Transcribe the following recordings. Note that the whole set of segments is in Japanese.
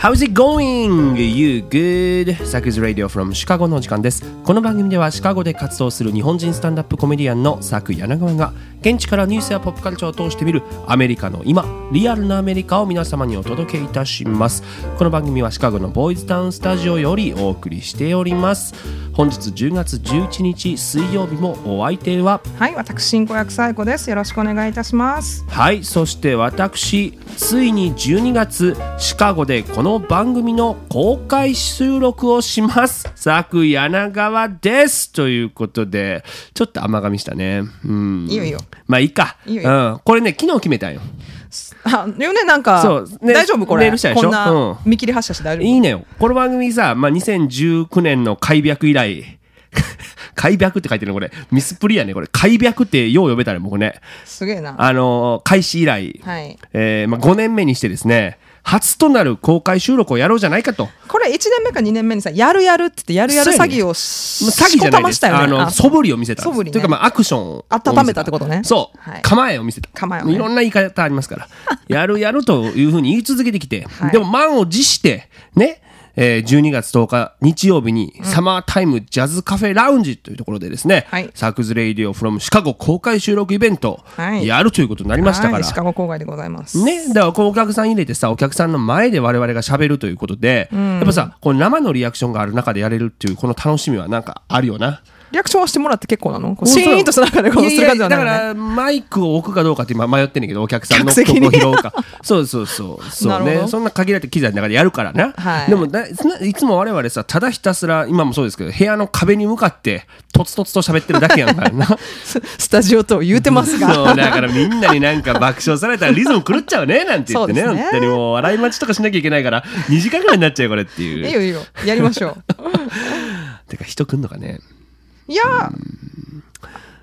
How's it going? You good? サクズ Radio from シカゴの時間です。この番組ではシカゴで活動する日本人スタンダップコメディアンのサク柳川が現地からニュースやポップカルチャーを通して見るアメリカの今、リアルなアメリカを皆様にお届けいたします。この番組はシカゴのボーイズタウンスタジオよりお送りしております。本日10月11日水曜日もお相手ははい、私進行役サイコです。よろしくお願いいたします。はいそして私ついに12月シカゴでこの番組の公開収録をします佐久柳川ですということでちょっと甘噛みしたねうんいいよいいよ。まあいいか。いいよ。いいうん、これね昨日決めたんよ。あ、よね、なんか、そう。ね大丈夫これ？メールしたでしょ？こんな、うん。見切り発車して大丈夫？いいねよ。この番組さ、まあ、2019年の開闢以来。開闢って書いてるのこれ。ミスプリやねこれ。開闢ってよう呼べたね僕ね。すげえな。あのー開始以来、はい。えーまあ、5年目にしてですね初となる公開収録をやろうじゃないかと。これ1年目か2年目にさ、やるやるって言って、やるやる詐欺をし、詐欺じゃないです。ね。あの、あ素振りを見せたねというか、まあ、アクションを温めたってことねそう。はい構えを見せた。構えをねいろんな言い方ありますから。やるやるというふうに言い続けてきて、はいでも満を持して、ね、えー12月10日日曜日に、サマータイムジャズカフェラウンジというところでですね、はい。サクズレイディオフロムシカゴ公開収録イベントはい。やるということになりましたから、はいシカゴ郊外でございます。ね、だからこうお客さん入れてさお客さんの前で我々が喋るということで、やっぱさこう生のリアクションがある中でやれるっていうこの楽しみはなんかあるよな。リアクションはしてもらって結構なの？こうシーンとした中でこうする感じはないだからマイクを置くかどうかって今迷ってんねんけどお客さんの客席に。ここ拾うか。そうそうそうそう。ねそんな限られた機材の中でやるからな、はい。でもいつも我々さただひたすら今もそうですけど部屋の壁に向かってとつとつと喋ってるだけやんからな。ス スタジオと言うてますが。そうだからみんなになんか爆笑されたらリズム狂っちゃうねなんて言ってね。ね。本当にもう笑い待ちとかしなきゃいけないから 2時間ぐらいになっちゃうよこれっていう。いいよいいよ。やりましょてか人来んのかね。う。いや。ー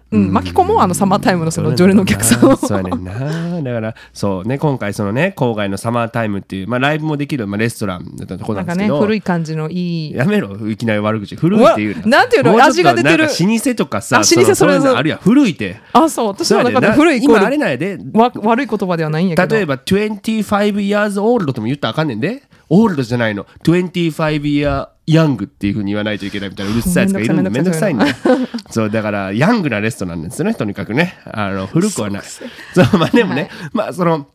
うん、巻き込もう、あのサマータイムのその常連のお客さんを。そうやねんな。だからそうね今回そのね郊外のサマータイムっていう、まあ、ライブもできる、まあ、レストランだったところなかね、なんんですけど古い感じのいい。やめろいきなり悪口古いっていううわなんていうの味が出てる。なんか老舗とかさあ老舗それあるやん古いって。あ、そう、私の中で古い今あれーなんやで。ルわ悪い言葉ではないんやけど。例えば25 years old とも言ったらあかんねんで。オールドじゃないの。25 year young っていうふうに言わないといけないみたいなうるさいやつがいるんでめめんどくさいんどくさいんだよ。そうだからヤングなレストランなんですよねとにかくね。あの古くはない。そうまあでもね、まあその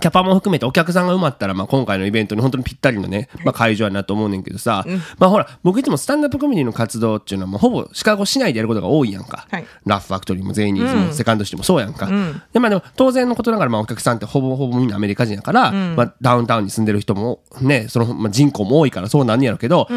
キャパも含めてお客さんが埋まったら、まあ、今回のイベントに本当にぴったりのね、まあ、会場やなと思うねんけどさ、まあほら僕いつもスタンダップコメディの活動っていうのはもうほぼシカゴ市内でやることが多いやんか、はい。ラフファクトリーもゼイニーズもセカンドシティもそうやんか、でまあでも当然のことながらまあお客さんってほぼほぼみんなアメリカ人やから、まあ、ダウンタウンに住んでる人もねその、まあ、人口も多いからそうなんねやろうけど、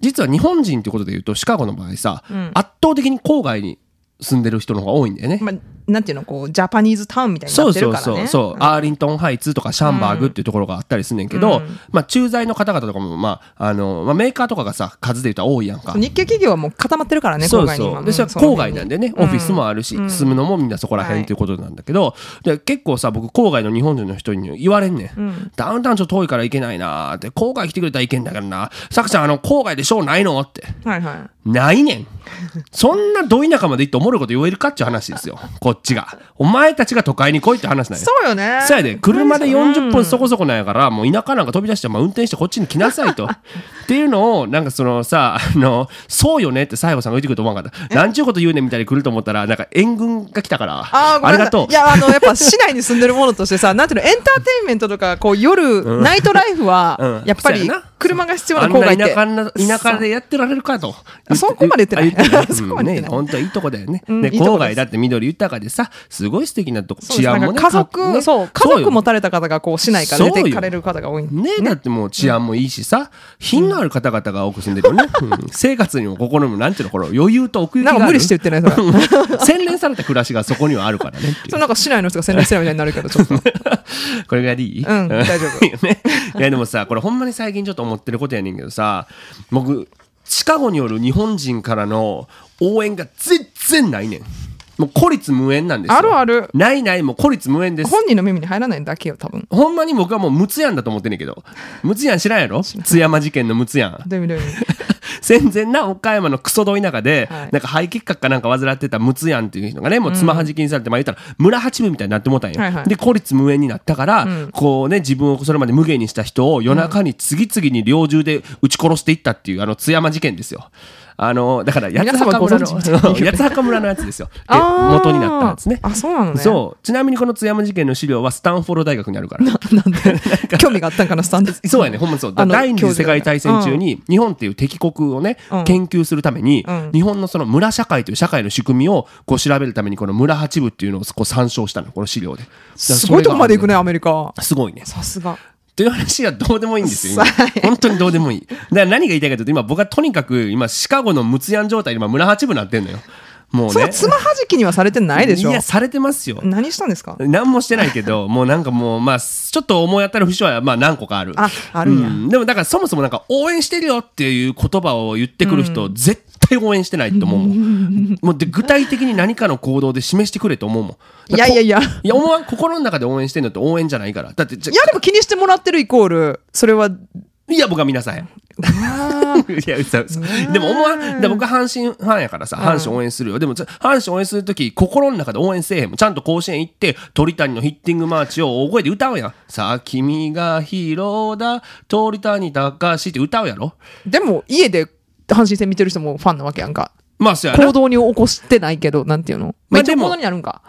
実は日本人ってことで言うとシカゴの場合さ、圧倒的に郊外に住んでる人の方が多いんだよね。まあ、なんていうの、こう、ジャパニーズタウンみたいになってそうそうるからね。そう。そう、アーリントンハイツとかシャンバーグっていうところがあったりすんねんけど、まあ駐在の方々とかもまああのまあメーカーとかがさ数で言ったら多いやんか。日系企業はもう固まってるからね、そう郊外に今そうでそれは郊外なんでね、オフィスもあるし、住むのもみんなそこら辺はいっていうことなんだけど、で結構さ僕郊外の日本人の人に言われんねん、ダウンタウンちょっと遠いから行けないなーって。郊外来てくれたら行けんだからなさくちゃんあの郊外でショーないの？って。はいはい。ないねん。そんなど田舎まで行っておもろいこと言えるかっていう話ですよ。こっちが。お前たちが都会に来いって話なんよ。そうよね。そうやで、車でうん40分そこそこなんやから、もう田舎なんか飛び出して、まあ、運転してこっちに来なさいと。っていうのを、なんかそのさ、あの、そうよねって西郷さんが言ってくると思わなかった。なんちゅうこと言うねんみたいに来ると思ったら、なんか援軍が来たから、あありがとう。い。や、あの、やっぱ市内に住んでるものとしてさ、なんていうの、エンターテインメントとか、こう、夜、ナイトライフはうん、やっぱり車が必要あなん郊外って。な田舎な田舎でやってられるかと。あそこまで言ってない。そこまで言ってない。ね、本当はいいとこだよね。うん郊外だって緑豊かでさ、すごい素敵なとこ、治安もね。家族、ね。そう、家よ族持たれた方が、こう、市内から出て行かれる方が多い。ねだってもう治安もいいしさ、品のある方々が多く住んでるよね。うん生活にも心にも、なんていうの、この余裕と奥行きがある。なんか無理して言ってない、それ。洗練された暮らしがそこにはあるからねっていうそう、なんか市内の人が洗練してるみたいになるけど、ちょっと。これがいい？うん大丈夫いいよね。いやでもさ、これほんまに最近ちょっと思ってることやねんけどさ、僕、シカゴによる日本人からの応援が全然ないねん。もう孤立無縁なんですよ。あるあるないない、もう孤立無縁です。本人の耳に入らないだけよ、多分。ほんまに僕はもうムツヤンだと思ってんねんけど。ムツヤン知らんやろ？津山事件のムツヤン。どういう意味どういう意味戦前な岡山のクソど田舎で、はいなんか肺結核かなんか患ってたムツヤンっていう人がねもうつまはじきにされて、まあ言ったら村八分みたいになってもうたんよ、はいはいで孤立無縁になったから、こうね自分をそれまで無限にした人を夜中に次々に猟銃で撃ち殺していったっていうあの津山事件ですよあのだから八皆様幡村の八幡村のやつですよ で元になったやつねあ、そうなのね。そうちなみにこの津山事件の資料はスタンフォード大学にあるから なんで？興味があったんかな、スタンド。そうやね、ほんまにそう。第二次世界大戦中に、日本っていう敵国をね、うん研究するために、うん日本のその村社会という社会の仕組みをこう調べるために、この村八部っていうのをこう参照したの、この資料で。すごいとこまで行くね。ね、アメリカ。すごいね。さすが。という話はどうでもいいんですよ。本当にどうでもいい。だから何が言いたいかというと、今僕はとにかく今、シカゴのムツヤン状態で今、村八部になってんのよ。もうね。そのつまはじきにはされてないでしょいや、されてますよ。何したんですか？何もしてないけど、もうなんかもう、まあ、ちょっと思い当たる節は、まあ何個かある。ああるうでもだからそもそもなんか応援してるよっていう言葉を言ってくる人、絶対応援してないと思うもん。もうで具体的に何かの行動で示してくれと思うもん。いやいやいや。いや、思わん、心の中で応援してんのって応援じゃないから。だって、いや、でも気にしてもらってるイコール、それは、いや、僕は皆さんや。いや、嘘嘘。でも思わん、で僕は阪神ファンやからさ、阪神応援するよ。でも、阪神応援するとき、心の中で応援せえへんもん。ちゃんと甲子園行って、鳥谷のヒッティングマーチを大声で歌うやん。さあ、君がヒーローだ、鳥谷高しって歌うやろ。でも家で阪神戦見てる人もファンなわけやんか。まあ、そうやな行。動に起こしてないけど、なんていうの？まあ、でも行動になるんか。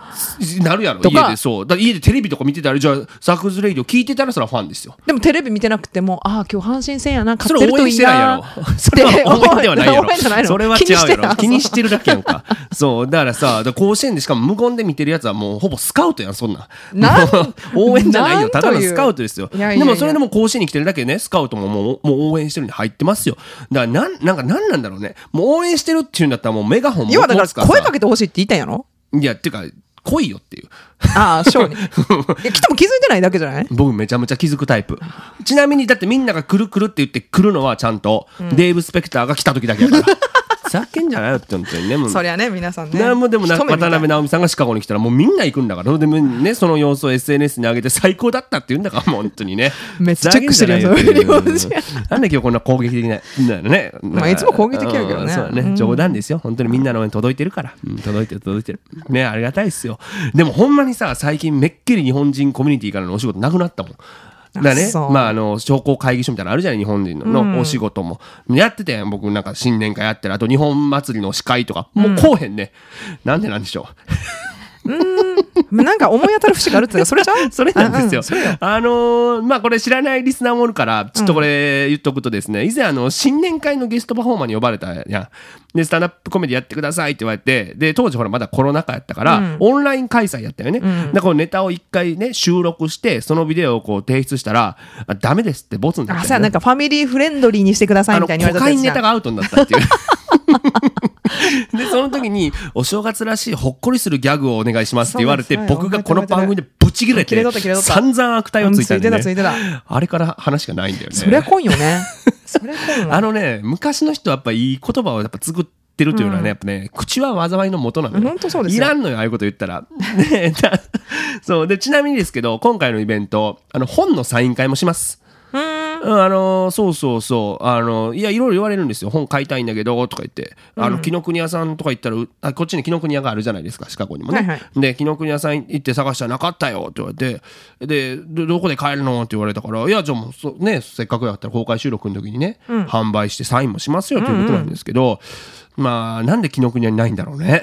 なるやろ、家でそう。だ家でテレビとか見てたら、じゃあ、サクズレイディオ聞いてたらそれはファンですよ。でもテレビ見てなくても、ああ、今日阪神戦やな、そ勝ってるといいれ応援してないや なろ。それは応援ではないやろそれは違うやろ。気気にして にしてるだけやんか。そう。だからさ、ら甲子園でしかも無言で見てるやつはもうほぼスカウトやん、そんなん。な 応援じゃないよ。ただのスカウトですよ。いやいやいやでもそれでも甲子園に来てるだけでね、スカウトももうもう応援してるに入ってますよ。だからなん、なんかなんなんだろうね。もう応援してるっていうんだったらもうメガホン要はだから声かけけてほしいって言いたんやろ？いや、っていうか、来いよっていう。ああ、ショーに。いや、来ても気づいてないだけじゃない？僕めちゃめちゃ気づくタイプ。ちなみに、だってみんなが来る来るって言って来るのはちゃんと、デーブ・スペクターが来た時だけやから。ふざけんじゃないよって本当にね。もう。そりゃね、皆さんね。なんもでもな一目見たい。渡辺直美さんがシカゴに来たらもうみんな行くんだからでもねその様子を SNS に上げて最高だったって言うんだからもう本当にね。めっちゃチェックしてるやんふざけんじゃないよそういう。日本人なんで今日こんな攻撃的ななのね。まあいつも攻撃的やけどね。うんそうだね冗談ですよ。本当にみんなの応援届いてるから、うん届いてる届いてる。ねありがたいですよ。でもほんまにさ最近めっきり日本人コミュニティからのお仕事なくなったもんだね。まああの商工会議所みたいなのあるじゃない日本人の,、のお仕事も。やってて僕なんか新年会やってるあと日本祭りの司会とかもうこうへん。ね、なんでなんでしょなんか思い当たる節があるっていうか、それじゃう それなんですよ、うそれよ。あのーまあこれ知らないリスナーもおるからちょっとこれ言っとくとですね、以前あの新年会のゲストパフォーマーに呼ばれたやん。でスタンダップコメディやってくださいって言われてで当時ほらまだコロナ禍やったから、オンライン開催やったよね、だからこのネタを一回ね収録してそのビデオをこう提出したらあダメですってボツになっあ、たよね。さなんかファミリーフレンドリーにしてくださいあのみたいに言われたやつじゃんがアウトになったっていう。でその時にお正月らしいほっこりするギャグをお願いしますって言われて僕がこの番組でブチ切れて散々悪態をついたんで、ね。うんついてたついてあれから話がないんだよね。そりゃ来んよね。そりゃ来んわあのね昔の人はやっぱいい言葉をやっぱ作ってるというのはね、やっぱね口は災いの元なのよそうですよ。いらんのよああいうこと言ったら。そう。でちなみにですけど今回のイベントあの本のサイン会もしますうん、あのーそうそうそう。あのいやいろいろ言われるんですよ。本買いたいんだけどとか言って。あの紀ノ国屋さんとか行ったらうあこっちに紀ノ国屋があるじゃないですかシカゴにもね、はいはい。で紀ノ国屋さん行って探したらなかったよって言われて。でどどこで買えるの？って言われたからいやじゃあもうそ、ね、せっかくやったら公開収録の時にね、販売してサインもしますよということなんですけど、まあなんで紀ノ国屋にないんだろうね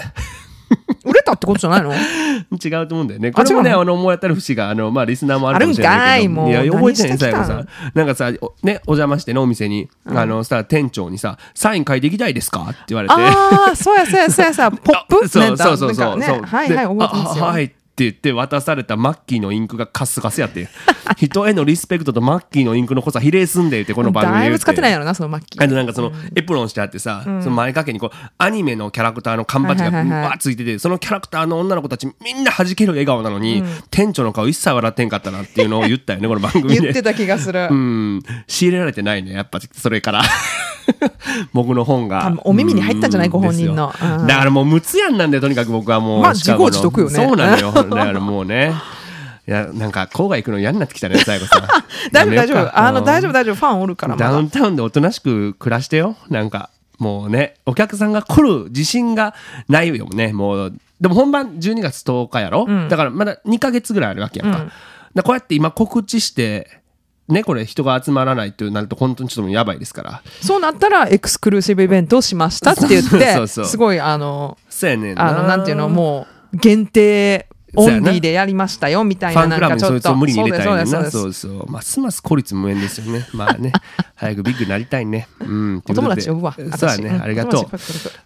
売れたってことじゃないの？違うと思うんだよね。これもね、あの、思い当たる節が、あの、まあ、リスナーもあるかもしれあないけど。もうや、覚えてない最後さ。なんかさ、おね、お邪魔してね、お店に、あの、したら店長にさ、サイン書いていきたいですか？って言われて。ああ、そうやそうやそうやさ、ポップ？そうそうそうそう。はいはい、で覚えてますはい。って言って渡されたマッキーのインクがカスカスやって。人へのリスペクトとマッキーのインクの濃さ比例すんでって、この番組でだい。ぶ使ってないやろな、そのマッキー。あとなんかそのエプロンしてあってさ、その前掛けにこうアニメのキャラクターの缶バッジがわーついててそのキャラクターの女の子たちみんな弾ける笑顔なのに、店長の顔一切笑ってんかったなっていうのを言ったよねこの番組で。言ってた気がする。う。ん。仕入れられてないねやっぱそれから。僕の本が。お耳に入ったんじゃないうんご本人の。うんだからもう無つやんなんだよとにかく僕はもうまあ自業自得よね。そうなのよだからもうねいやなんか郊外行くの嫌になってきたね最後さ 大丈夫大丈夫。あの、大丈夫夫大丈夫。ファンおるから。ダウンタウンでおとなしく暮らしてよなんかもうね、お客さんが来る自信がないよね、もう。でも本番12月10日やろ、んだからまだ2ヶ月ぐらいあるわけやんか。うんだこうやって今告知して、ね、これ人が集まらないってなると本当にちょっとやばいですから。そうなったらエクスクルーシブイベントをしましたって言ってすごいあのそうやねんな。あのなんていうのもう限定オンリーでやりましたよみたいファななんかちょっとを無理に入れたい。そうですそうですそうそう。ますます孤立無縁ですよね。まあね、早くビッグになりたいね。うん。お友達呼ぶわそうやね。私ありがとう。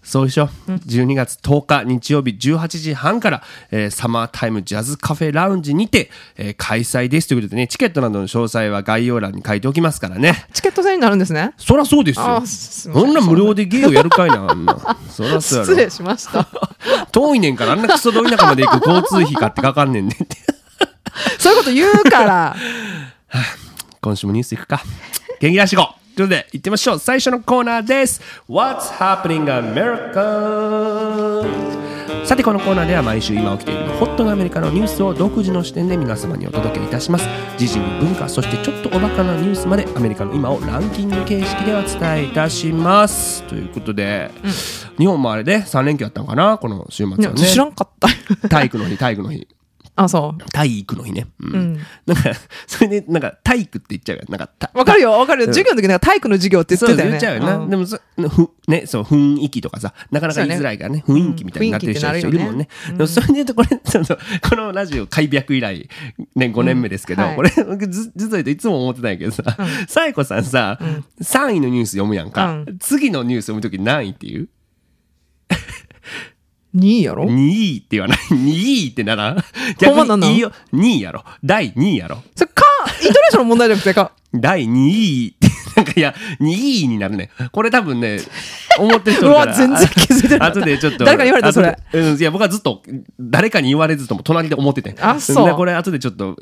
そうでしょ。12月10日日曜日18時半から、えーサマータイムジャズカフェラウンジにて、えー開催ですということでね、チケットなどの詳細は概要欄に書いておきますからね。チケット制になるんですねそらそうですよそんな無料でゲーをやるかいな、あんな。そらそうやろ。失礼しました 遠いねんから、あんなクソど田舎まで行く交通費買ってかかんねんねんって。そういうこと言うから 今週もニュースいくか。元気出していこうということで、行ってみましょう。最初のコーナーです。What's happening America? さて、このコーナーでは毎週今起きているホットなアメリカのニュースを独自の視点で皆様にお届けいたします。時事に文化、そしてちょっとおバカなニュースまでアメリカの今をランキング形式でお伝えいたします。ということで、日本もあれで3連休あったのかなこの週末はね。知らんかった体育の日、体育の日。あそう。体育の日ね。うん。うん。なんか、それで、なんか、体育って言っちゃうよ。なんか、た。わかるよわかるよ。うん。授業の時なんか体育の授業って言そうってたよね。言っちゃうよな。うん。でもそ、ふ、ね、そう、雰囲気とかさ、なかなか言いづらいからね、雰囲気みたいになってる人うんいるもんね。でも、それで言うと、これ、ちょっと、このラジオ開闢以来、ね、5年目ですけど、うんはい。これ、僕ず実は言うといつも思ってたんやけどさ、さえこさんさ、3位のニュース読むやんか。うん。次のニュース読むとき何位っていう？2位やろ ?2 位って言わない。2位ってなら逆にいいよ。2位やろ。第2位やろ。それかイントネーションの問題じゃなくてか第2位って、なんかいや、2位になるね。これ多分ね、思ってる人うわ全然気づいてなかった後でちょっと。誰かに言われたそれうん、いや、僕はずっと、誰かに言われずとも隣で思ってて。あそうでこれ後でちょっと、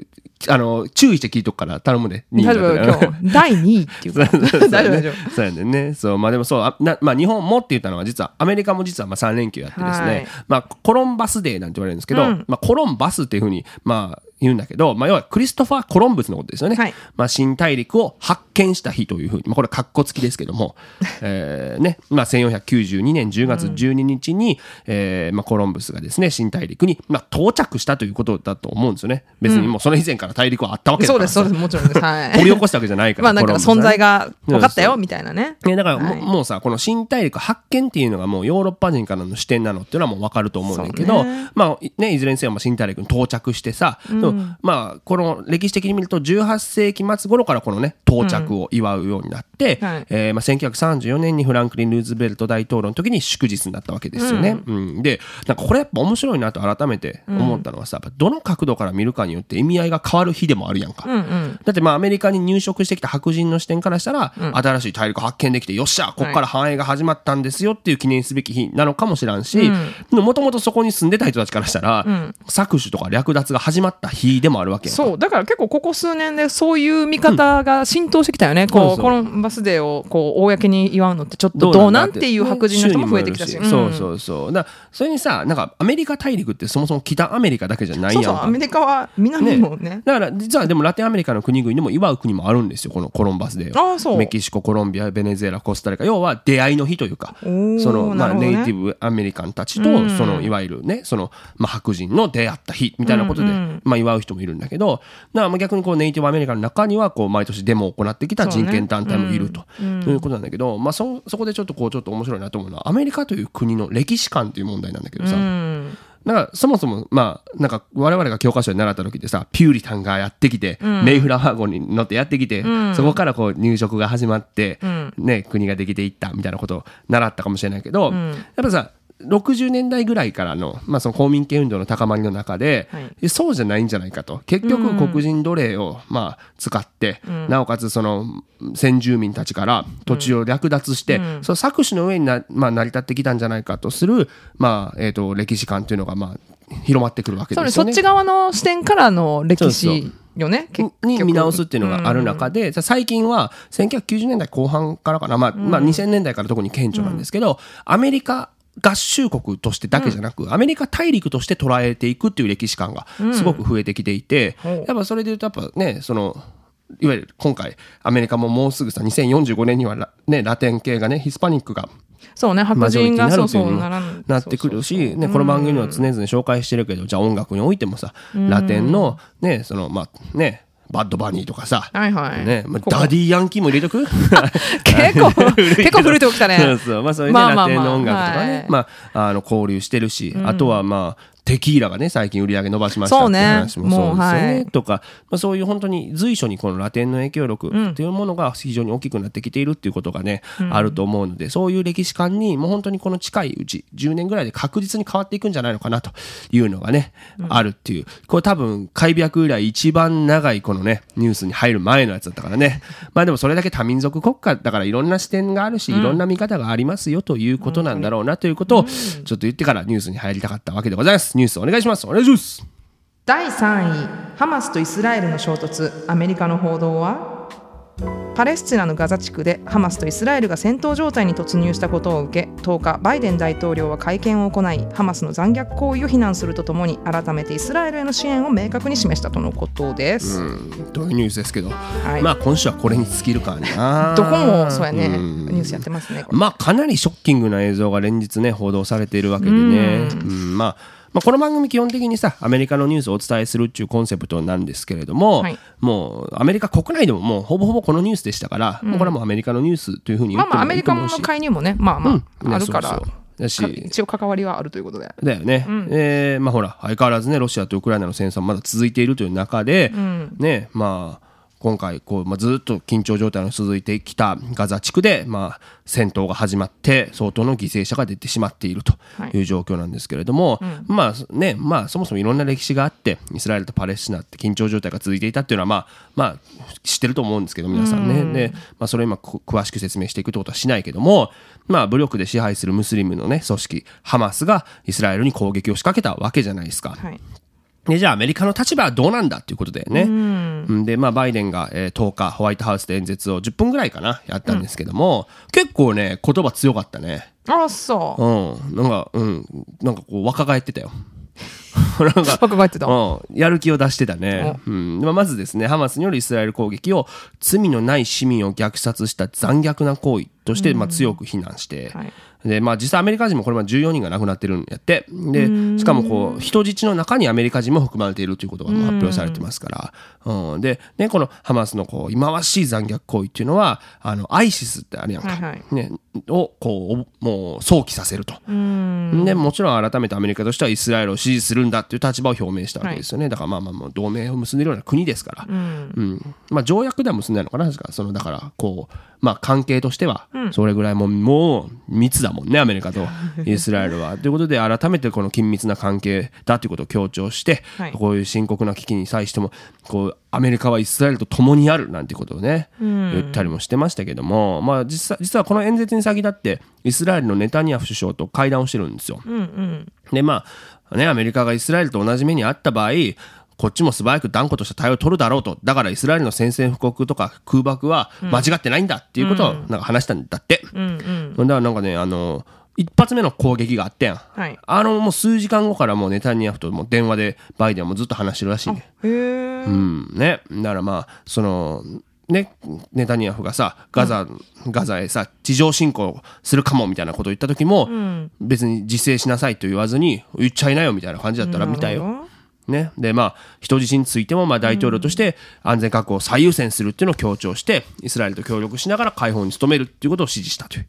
あの、注意して聞いとくから頼むね。2位大丈夫今日第2位っていうか 大丈夫大丈夫そうやねんね。そう、まあでもそう、あなまあ日本もって言ったのは実は、アメリカも実はまあ3連休やってですね、はいまあコロンバスデーなんて言われるんですけど、うんまあコロンバスっていうふうに、まあ言うんだけど、まあ要はクリストファー・コロンブスのことですよね。はいまあ新大陸を発見した日というふうに、まあこれは格好付きですけども、えーね、まあ1492年10月12日に、えーまあコロンブスがですね、新大陸に、まあ到着したということだと思うんですよね。別にもうその以前から大陸はあったわけだからそうですそうですもちろんです。はい。掘り起こしたわけじゃないから。まあなんか存在が分かったよみたいなね。ね、だからも,、はい。もうさ、この新大陸発見っていうのがもうヨーロッパ人からの視点なのっていうのはもう分かると思うんだけど、ね。まあね、いずれにせよまあ新大陸に到着してさ、でもまあこの歴史的に見ると18世紀末頃からこのね、到着を祝うようになって、はい。えーまあ1934年にフランクリン・ルーズベルト大統領の時に祝日になったわけですよね。うん。で、なんかこれやっぱ面白いなと改めて思ったのはさ、どの角度から見るかによって意味合いが変わる日でもあるやんか。うんうん。だってまあアメリカに入植してきた白人の視点からしたら、新しい大陸発見できてよっしゃここから繁栄が始まったんですよっていう記念すべき日なのかもしらんしもともとそこに住んでた人たちからしたら、搾取とか略奪が始まった日でもあるわけやんか。そう。だから結構ここ数年でそういう見方が浸透してきたよね、こうコロンバスデーをこう公に祝うのってちょっとどうなんて。いう白人の人も増えてきたし、そうそうそう。だそれにさなんかアメリカ大陸ってそもそも北アメリカだけじゃないやんか。そうそう。アメリカは南もね。だから実はでもラテンアメリカの国々でも祝う国もあるんですよこのコロンバスデーをああそう。メキシココロンビアベネズエラコスタリカ。要は出会いの日というかその、まあ、ネイティブアメリカンたちと、うん。そのいわゆるねその、まあ、白人の出会った日みたいなことで、うんうん。まあ、祝う人もいるんだけどだ逆にこうネイティブアメリカの中にはこう毎年デモを行ってきた人権団体もいると、いうことなんだけど、まあ、そそこでちょっとこうちょっと面白いなと思うのはアメリカという国の歴史観という問題なんだけどさ、うん。なんかそもそもまあなんか我々が教科書で習った時でさピューリタンがやってきて、メイフラワー号に乗ってやってきて、そこからこう入植が始まって、ね、国ができていったみたいなことを習ったかもしれないけど、やっぱさ60年代ぐらいからの,、まあその公民権運動の高まりの中で、はい。そうじゃないんじゃないかと。結局黒人奴隷をまあ使って、なおかつその先住民たちから土地を略奪して、その搾取の上にな、まあ、成り立ってきたんじゃないかとする、まあえー、と歴史観というのがまあ広まってくるわけですよね。そっち側の視点からの歴史よ。ねに見直すっていうのがある中で、最近は1990年代後半からかな、まあまあ、2000年代から特に顕著なんですけど、アメリカ合衆国としてだけじゃなく、アメリカ大陸として捉えていくっていう歴史観がすごく増えてきていて、う。んやっぱそれで言うとやっぱねそのいわゆる今回アメリカももうすぐさ2045年にはラ,、ね、ラテン系がねヒスパニックがそうね白人がそうそうななってくるし、ね、この番組では常々紹介してるけど、じゃあ音楽においてもさ、ラテンの、ね、その、まあ、ね、バッドバニーとかさ、はいはい。ね、まあ、ダディヤンキーも入れとく？結構 結構古いとこ来たね。そうそう、まあそういうね、まあまあまあ。ラテンの音楽とかね、はい。まあ、あの、交流してるし、あとはまあ、テキーラがね、最近売り上げ伸ばしましたってそうね話もそうですよね。いとか、まあそういう本当に随所にこのラテンの影響力っていうものが非常に大きくなってきているっていうことがね、あると思うので、そういう歴史観にもう本当にこの近いうち、10年ぐらいで確実に変わっていくんじゃないのかなというのがね、あるっていう。これ多分、開闢以来一番長いこのね、ニュースに入る前のやつだったからね。まあでもそれだけ多民族国家だからいろんな視点があるし、いろんな見方がありますよということなんだろうなということを、ちょっと言ってからニュースに入りたかったわけでございます。ニュースお願いします。お願いします。第3位ハマスとイスラエルの衝突。アメリカの報道はパレスチナのガザ地区でハマスとイスラエルが戦闘状態に突入したことを受け10日バイデン大統領は会見を行いハマスの残虐行為を非難するとともに改めてイスラエルへの支援を明確に示したとのことです、うん、というニュースですけど、はい。まあ今週はこれに尽きるからな。どこもそうやね、ん。ニュースやってますねまあかなりショッキングな映像が連日ね報道されているわけでね、うんまあまあ、この番組基本的にさアメリカのニュースをお伝えするっていうコンセプトなんですけれども、はい。もうアメリカ国内でももうほぼほぼこのニュースでしたから、もうこれはもうアメリカのニュースというふうに言ってまあまあアもいメリカの介入もねまあまあ、うん。ねあるからそうそう。だしか一応関わりはあるということで。だよね、えーまあほら相変わらずねロシアとウクライナの戦争はまだ続いているという中で、ねまあ今回こう、まあ、ずっと緊張状態の続いてきたガザ地区で、まあ、戦闘が始まって相当の犠牲者が出てしまっているとい。う状況なんですけれども、まあねまあ、そもそもいろんな歴史があってイスラエルとパレスチナって緊張状態が続いていたっていうのは、まあまあ、知ってると思うんですけど皆さんね、でまあ、それを今く詳しく説明していくってことはしないけども、まあ、武力で支配するムスリムの、ね、組織ハマスがイスラエルに攻撃を仕掛けたわけじゃないですか。はいで、じゃあアメリカの立場はどうなんだっていうことだよね。うんで、まあ、バイデンが、えー10日、ホワイトハウスで演説を10分ぐらいかな、やったんですけども、結構ね、言葉強かったね。あそううん。なんか、うん。なんかこう、若返ってたよ。なんか、若返ってたうん、やる気を出してたね。うんまあ、まずですね、ハマスによるイスラエル攻撃を罪のない市民を虐殺した残虐な行為として、まあ、強く非難して、はいで、まあ、実際アメリカ人もこれまで14人が亡くなってるんやって。で、しかもこう、人質の中にアメリカ人も含まれているということがもう発表されてますから。うん。で、ね、このハマスのこう、忌まわしい残虐行為っていうのは、あの、アイシスってあるやんか。はいはいね、を、こう、もう、想起させると。で、もちろん改めてアメリカとしてはイスラエルを支持するんだっていう立場を表明したわけですよね。だからまあまあまあ、同盟を結んでいるような国ですから。うん。まあ、条約では結んでないのかな。その、だから、こう、まあ、関係としては、それぐらいもう、もう、密だもんね、アメリカと イスラエルは。ということで、改めてこの緊密な関係だということを強調して、はいこういう深刻な危機に際しても、こう、アメリカはイスラエルと共にあるなんてことをね、言ったりもしてましたけども、まあ、実際、実はこの演説に先立って、イスラエルのネタニヤフ首相と会談をしてるんですよ。で、まあ、ね、アメリカがイスラエルと同じ目にあった場合、こっちも素早く断固とした対応を取るだろうと。だからイスラエルの宣戦布告とか空爆は間違ってないんだっていうことをなんか話したんだって。だからなんかね、あの、一発目の攻撃があったやん。はいあの、もう数時間後からもうネタニヤフともう電話でバイデンはもうずっと話してるらしいね。へえうん、ね。だからまあ、その、ね、ネタニヤフがさ、ガザ、ガザへさ、地上侵攻するかもみたいなことを言った時も、別に自制しなさいと言わずに、言っちゃいなよみたいな感じだったら見たよ。ね。で、まあ、人質についても、まあ、大統領として安全確保を最優先するっていうのを強調して、イスラエルと協力しながら解放に努めるっていうことを指示したという。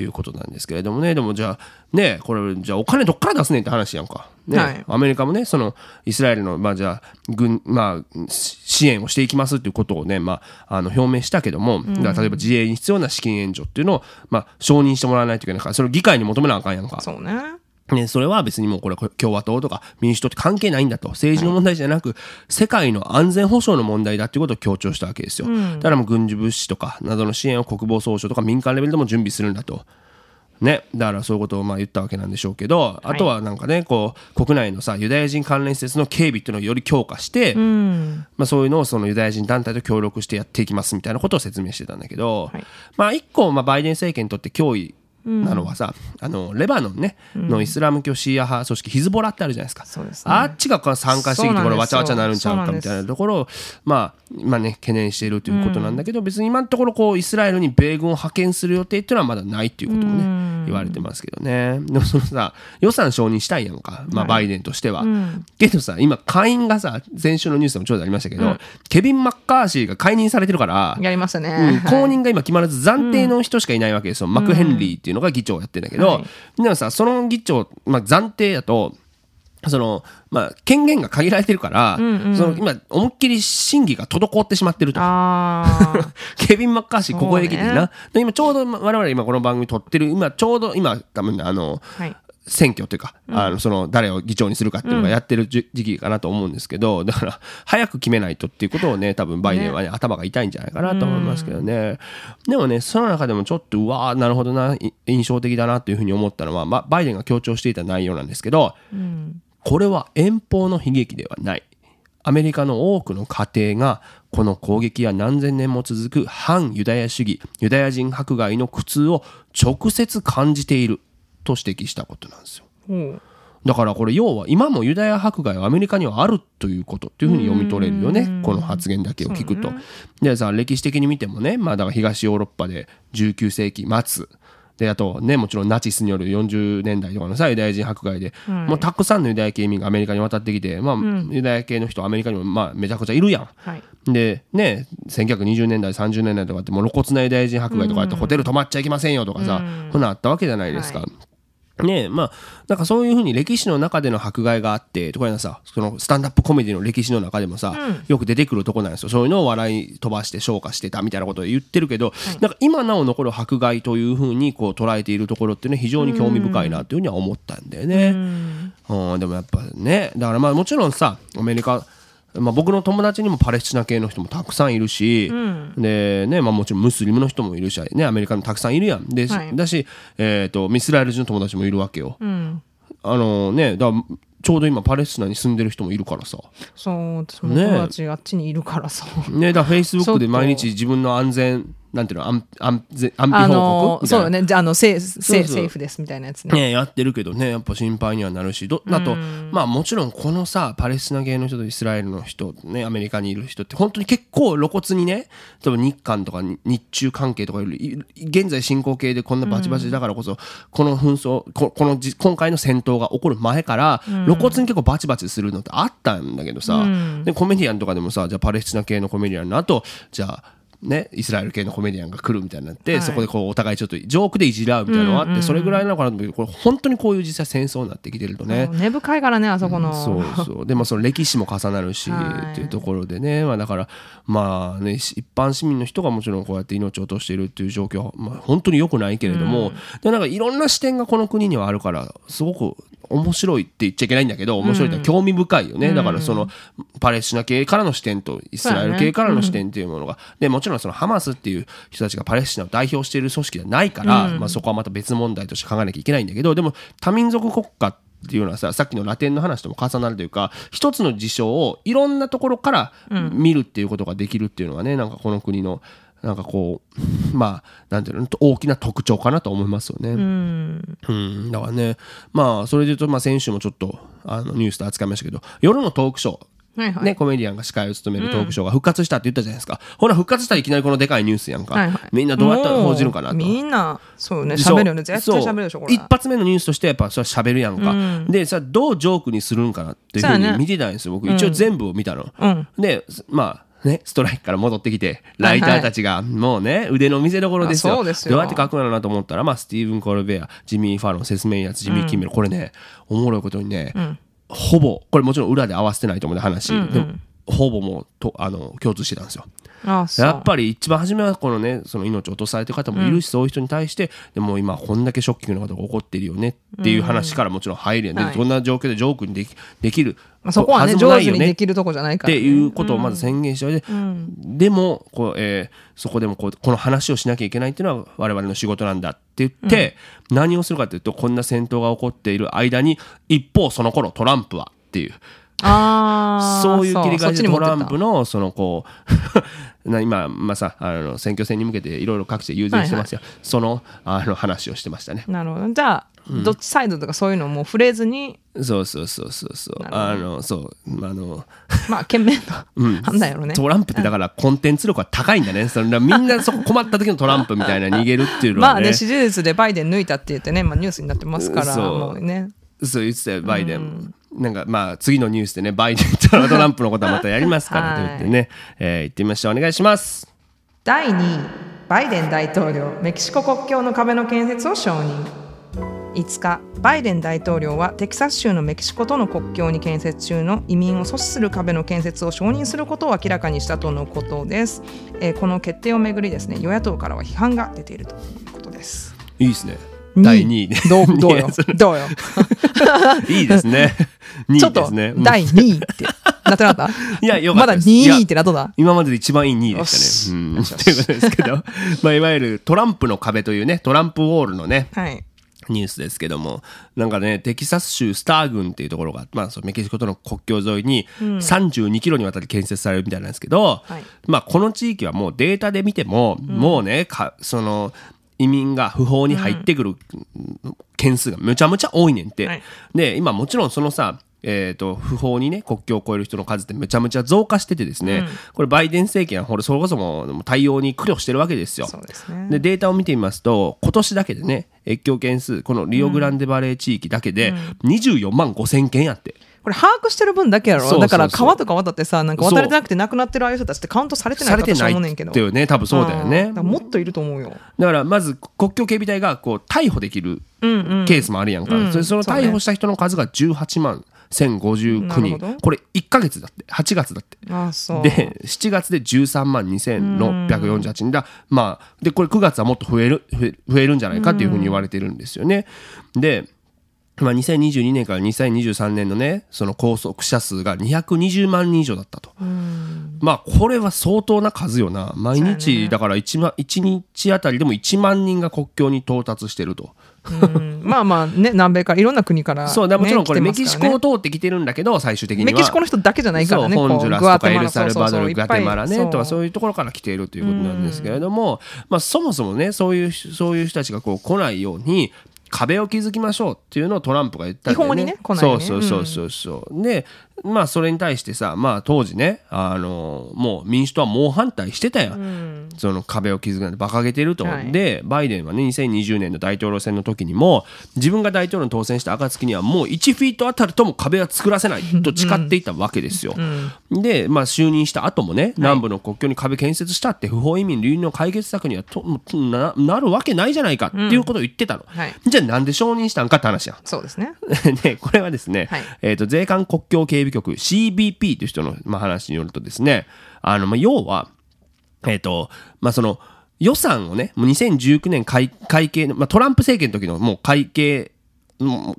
いうことなんですけれどもね。でもじゃあ、ね、これ、じゃあお金どっから出すねんって話やんか。ね。はいアメリカもね、その、イスラエルの、まあじゃあ、軍、まあ、し支援をしていきますっていうことをね、まあ、あの、表明したけども、例えば自衛に必要な資金援助っていうのを、まあ、承認してもらわないといけないから、それを議会に求めなあかんやんか。そうねね、それは別にもうこれ共和党とか民主党って関係ないんだと。政治の問題じゃなく、世界の安全保障の問題だっていうことを強調したわけですよ、だからもう軍事物資とかなどの支援を国防総省とか民間レベルでも準備するんだと。ね、だからそういうことをまあ言ったわけなんでしょうけど、あとはなんかねこう国内のさユダヤ人関連施設の警備っていうのをより強化して、まあ、そういうのをそのユダヤ人団体と協力してやっていきますみたいなことを説明してたんだけど、はい。まあ一個まあバイデン政権にとって脅威なのはさ、あのレバノンね、のイスラム教シーア派組織ヒズボラってあるじゃないですか。そうですね。あっちが参加してきてこれわちゃわちゃになるんちゃうかみたいなところをまあ今ね懸念しているということなんだけど、別に今のところこうイスラエルに米軍を派遣する予定っていうのはまだないっていうこともね、言われてますけどね。でもそのさ予算承認したいやんか、まあ、バイデンとしては、けどさ今下院がさ先週のニュースでもちょうどありましたけど、ケビン・マッカーシーが解任されてるからやりましたね、うん、はい公認が今決まらず暫定の人しかいないわけですよ、マクヘンリーっていうのが議長をやってるんだけど、はい。でもさその議長、まあ、暫定だとそのまあ、権限が限られてるから、その今思いっきり審議が滞ってしまってると。ケビン・マッカーシーここへ来てな、で今ちょうど我々今この番組撮ってる今ちょうど今多分ねあの、はい選挙というか、あのその誰を議長にするかっていうのがやってるじ時期かなと思うんですけど、だから早く決めないとっていうことをね多分バイデンはね頭が痛いんじゃないかなと思いますけどね、でもねその中でもちょっとうわーなるほどない印象的だなというふうに思ったのは、まあ、バイデンが強調していた内容なんですけど、これは遠方の悲劇ではない。アメリカの多くの家庭がこの攻撃や何千年も続く反ユダヤ主義ユダヤ人迫害の苦痛を直接感じていると指摘したことなんですよ。ほう。だからこれ要は今もユダヤ迫害はアメリカにはあるということっていうふうに読み取れるよね。この発言だけを聞くと。でさ歴史的に見てもねまあだから東ヨーロッパで19世紀末。であとねもちろんナチスによる40年代とかのさユダヤ人迫害で、もうたくさんのユダヤ系移民がアメリカに渡ってきて、まあユダヤ系の人はアメリカにもまあめちゃくちゃいるやん。はい。でね1920年代30年代とかってもう露骨なユダヤ人迫害とかあってホテル泊まっちゃいけませんよとかさ、そん。なんあったわけじゃないですか。はねえまあなんかそういうふうに歴史の中での迫害があってとかいうのはさそのスタンダップコメディの歴史の中でもさ、よく出てくるとこなんですよ。そういうのを笑い飛ばして消化してたみたいなことを言ってるけど、なんか今なお残る迫害というふうにこう捉えているところっていうのは非常に興味深いなというふうには思ったんだよね。うん、でもやっぱねだからまあもちろんさアメリカまあ、僕の友達にもパレスチナ系の人もたくさんいるし、でねまあ、もちろんムスリムの人もいるし、ね、アメリカにもたくさんいるやん。で、はい。だし、えー、とイスラエル人の友達もいるわけよ、うん。あのねだちょうど今パレスチナに住んでる人もいるからさ。そう私も友達あっちにいるからさ、ねだフェイスブックで毎日自分の安全なんていうの安安全安否報告？みたいな。そうよね。じゃああのセセーフセーフですみたいなやつね。ね、やってるけどねやっぱ心配にはなるしどあと、まあもちろんこのさパレスチナ系の人とイスラエルの人ねアメリカにいる人って本当に結構露骨にね例えば日韓とかに日中関係とかよりい現在進行形でこんなバチバチだからこそ、この紛争ここのじ今回の戦闘が起こる前から、露骨に結構バチバチするのってあったんだけどさ、でコメディアンとかでもさじゃあパレスチナ系のコメディアンの後じゃあね、イスラエル系のコメディアンが来るみたいになって、はい。そこでこうお互いちょっとジョークでいじり合うみたいなのがあって、それぐらいなのかなと思うけどこれ本当にこういう実際戦争になってきてるとね、根深いからねあそこの、そうそう。でもその歴史も重なるし、はい。っていうところでね、まあ、だからまあねし一般市民の人がもちろんこうやって命を落としているっていう状況は、まあ、本当に良くないけれども、でもなんかいろんな視点がこの国にはあるからすごく面白いって言っちゃいけないんだけど面白いって興味深いよね、だからそのパレスチナ系からの視点とイスラエル系からの視点っていうものが、でもちろんそのハマスっていう人たちがパレスチナを代表している組織ではないから、まあ、そこはまた別問題として考えなきゃいけないんだけどでも多民族国家っていうのはささっきのラテンの話とも重なるというか一つの事象をいろんなところから見るっていうことができるっていうのはねなんかこの国のなんかこう まあなんていうの大きな特徴かなと思いますよね。うん、だからねまあそれで言うと、まあ、先週もちょっとあのニュースで扱いましたけど夜のトークショー。はいはい。ね、コメディアンが司会を務めるトークショーが復活したって言ったじゃないですか、ほら復活したらいきなりこのでかいニュースやんか、はいはい。みんなどうやったら報じるかなと。みんなそうよね喋るよね。絶対喋るでしょこれ。一発目のニュースとしてやっぱそれは喋るやんか、でさどうジョークにするんかなっていうふうに見てたんですよ僕。一応全部を見たの、うん。でまあね、ストライキから戻ってきてライターたちがもうね腕の見せ所ですよ。あそうですよ。どうやって書くのかなと思ったら、まあ、スティーブン・コルベアジミー・ファロンセス・メイヤーズジミー・キンメル、これねおもろいことにね、ほぼこれもちろん裏で合わせてないと思うね話、でもほぼもうとあの共通してたんですよ。あそう。やっぱり一番初めはこのねその命を落とされてる方もいるし、そういう人に対してでも今こんだけショッキングなことが起こってるよねっていう話からもちろん入るやん、はい。でこんな状況でジョークにできできる。まあそこはね上手にできるとこじゃないから、ね、っていうことをまず宣言しておいて、でもこう、えーそこでもこうこの話をしなきゃいけないっていうのは我々の仕事なんだって言って、何をするかというとこんな戦闘が起こっている間に一方その頃トランプはっていう。ああそういう切り替えでトランのプのそのこう な今、まあ、さあの選挙戦に向けていろいろ各地で遊説してますよ、そのあの話をしてましたね。なるほど。じゃあ、どっちサイドとかそういうのも触れずにそうそうそうそうそう。あのそうあの まあ懸命の 判断やろね、トランプってだからコンテンツ力は高いんだね。そんなみんなそこ困った時のトランプみたいな逃げるっていうのはね。まあね支持率でバイデン抜いたって言ってね、まあ、ニュースになってますからそう。もうね。そう言ってたよバイデン、なんかまあ次のニュースでねバイデンと トランプのことはまたやりますからと言ってね、えー言ってみましょう。お願いします。第2位バイデン大統領メキシコ国境の壁の建設を承認。5日バイデン大統領はテキサス州のメキシコとの国境に建設中の移民を阻止する壁の建設を承認することを明らかにしたとのことです、えーこの決定をめぐりですね与野党からは批判が出ているということです。いいですね第2位ねどう どうよ。どうよ。いいですね。2ちょっと位ですねうん。第2位って。なってなかった？いやよかまだったです。2位ってなっとだ今までで一番いい2位でしたね。うん、ということですけど、まあ、いわゆるトランプの壁というね、トランプウォールのね、はい。ニュースですけども、なんかね、テキサス州スター郡っていうところが、まあ、メキシコとの国境沿いに32キロにわたり建設されるみたいなんですけど、はい。まあ、この地域はもうデータで見ても、もうね、かその、移民が不法に入ってくる件数がむちゃむちゃ多いねんて。はい。で、今もちろんそのさ、えー、と不法にね国境を越える人の数ってめちゃめちゃ増加しててですね、これバイデン政権はこれそれこそもう対応に苦慮してるわけですよ。ですね。でデータを見てみますと今年だけでね越境件数このリオグランデバレー地域だけで24万5千件やって、これ把握してる分だけやろ？だから川とか渡ってさなんか渡れてなくて亡くなってるああいう人たちってカウントされてないかと思うねんけどっていうね多分。そうだよね。もっといると思うよ。だからまず国境警備隊がこう逮捕できるケースもあるやんか、うん。それその逮捕した人の数が18万1059なるほ人ど。これ1か月だって。8月だって。で7月で13万2648人。だ、まあ、でこれ9月はもっと増える増えるんじゃないかっていうふうに言われてるんですよね。でまあ、2022年から2023年のねその拘束者数が220万人以上だったと、まあこれは相当な数よな。毎日ね。だから 1, ま1日あたりでも1万人が国境に到達してると。うん。まあまあね南米からいろんな国から、そうだもちろんこれね。メキシコを通ってきてるんだけど最終的にメキシコの人だけじゃないからねホンジュラスとかエルサルバドルグアテマラねとかうそういうところから来ているということなんですけれども、まあ、そもそもねそういうそういう人たちがこう来ないように壁を築きましょうっていうのをトランプが言ったんだよ違法にね来ないよね。そうそうそうそう。そう、でまあそれに対してさまあ当時ねあのもう民主党は猛反対してたやん、その壁を築くなんて馬鹿げてると、はい。でバイデンはね2020年の大統領選の時にも自分が大統領に当選した暁にはもう1フィートあたりとも壁は作らせないと誓っていたわけですよ。で、まあ、就任した後もね南部の国境に壁建設したって不法移民流入の解決策にはとななるわけないじゃないかっていうことを言ってたの、はい。じゃあなんで承認したんかって話やん。そうですね。でこれはですね、はい。えー、と税関国境警備局 CBP という人の、まあ、話によるとですねあの、まあ、要は、えっとまあ、その予算をねもう2019年会会計の、まあ、トランプ政権の時のもう会計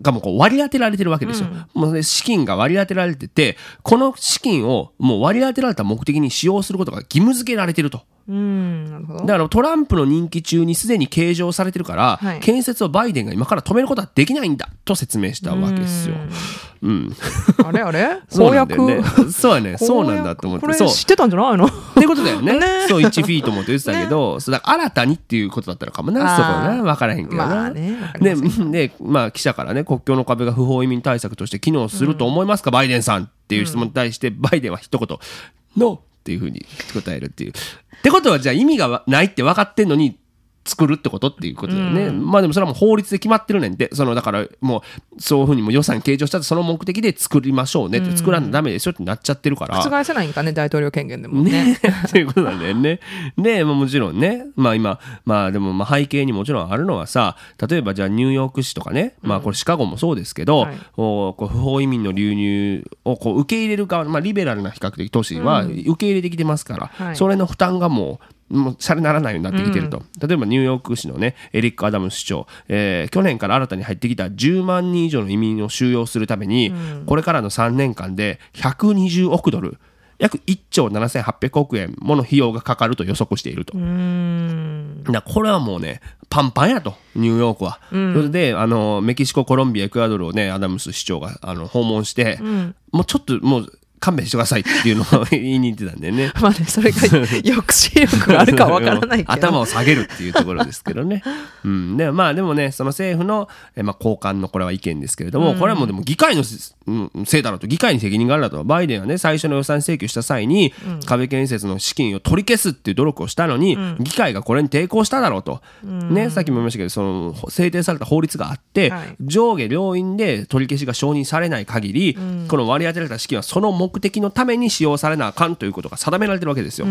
がもうこう割り当てられてるわけですよ、もうね資金が割り当てられててこの資金をもう割り当てられた目的に使用することが義務付けられてると。うんなるほどだからトランプの任期中にすでに計上されてるから、はい建設をバイデンが今から止めることはできないんだと説明したわけですよ。うん、あれあれ？そう公約なんだよね。そうやね。そうなんだと思って。そう。これ知ってたんじゃないの？ってことだよね。ねそう、1フィートもって言ってたけど、そうだ新たにっていうことだったのかもな、そこはな。分からへんけどな。まあねでで、まあ、記者からね、国境の壁が不法移民対策として機能すると思いますか、バイデンさんっていう質問に対して、バイデンは一言、ノーっていうふうに答えるっていう。ってことは、じゃあ意味がないって分かってんのに、作るってことっていうことだよね。まあでもそれはもう法律で決まってるねんで、そのだからもうそういうふうにもう予算計上したらその目的で作りましょうねって、作らんとダメですよってなっちゃってるから。覆せないんかね大統領権限でもね。ね。ということなんだよね。で、まあ、もちろんね、まあ今、まあでもまあ背景にもちろんあるのはさ、例えばじゃあニューヨーク市とかね、まあこれシカゴもそうですけど、はい。こうこう不法移民の流入をこう受け入れる側、まあリベラルな比較的都市は受け入れてきてますから、はい。それの負担がもう、もうシャレならないようになってきてると、例えばニューヨーク市のねエリック・アダムス市長、えー去年から新たに入ってきた10万人以上の移民を収容するために、これからの3年間で120億ドル約1兆7800億円もの費用がかかると予測していると。うーん。だこれはもうね、パンパンやとニューヨークは、それであのメキシココロンビアエクアドルをねアダムス市長があの訪問して、もうちょっともう勘弁してくださいっていうのを言いに行ってたんだよね。まあね、それが抑止力があるかわからないけど。頭を下げるっていうところですけどね。うん。で、まあでもね、その政府の、えまあ、高官のこれは意見ですけれども、これはもうでも議会のせ、うん、せいだろうと、議会に責任があるだと、バイデンはね、最初の予算請求した際に、壁建設の資金を取り消すっていう努力をしたのに、議会がこれに抵抗しただろうと。ね、さっきも言いましたけど、その、制定された法律があって、はい上下両院で取り消しが承認されない限り、この割り当てられた資金はその目的のために使用されなあかんということが定められてるわけですよ。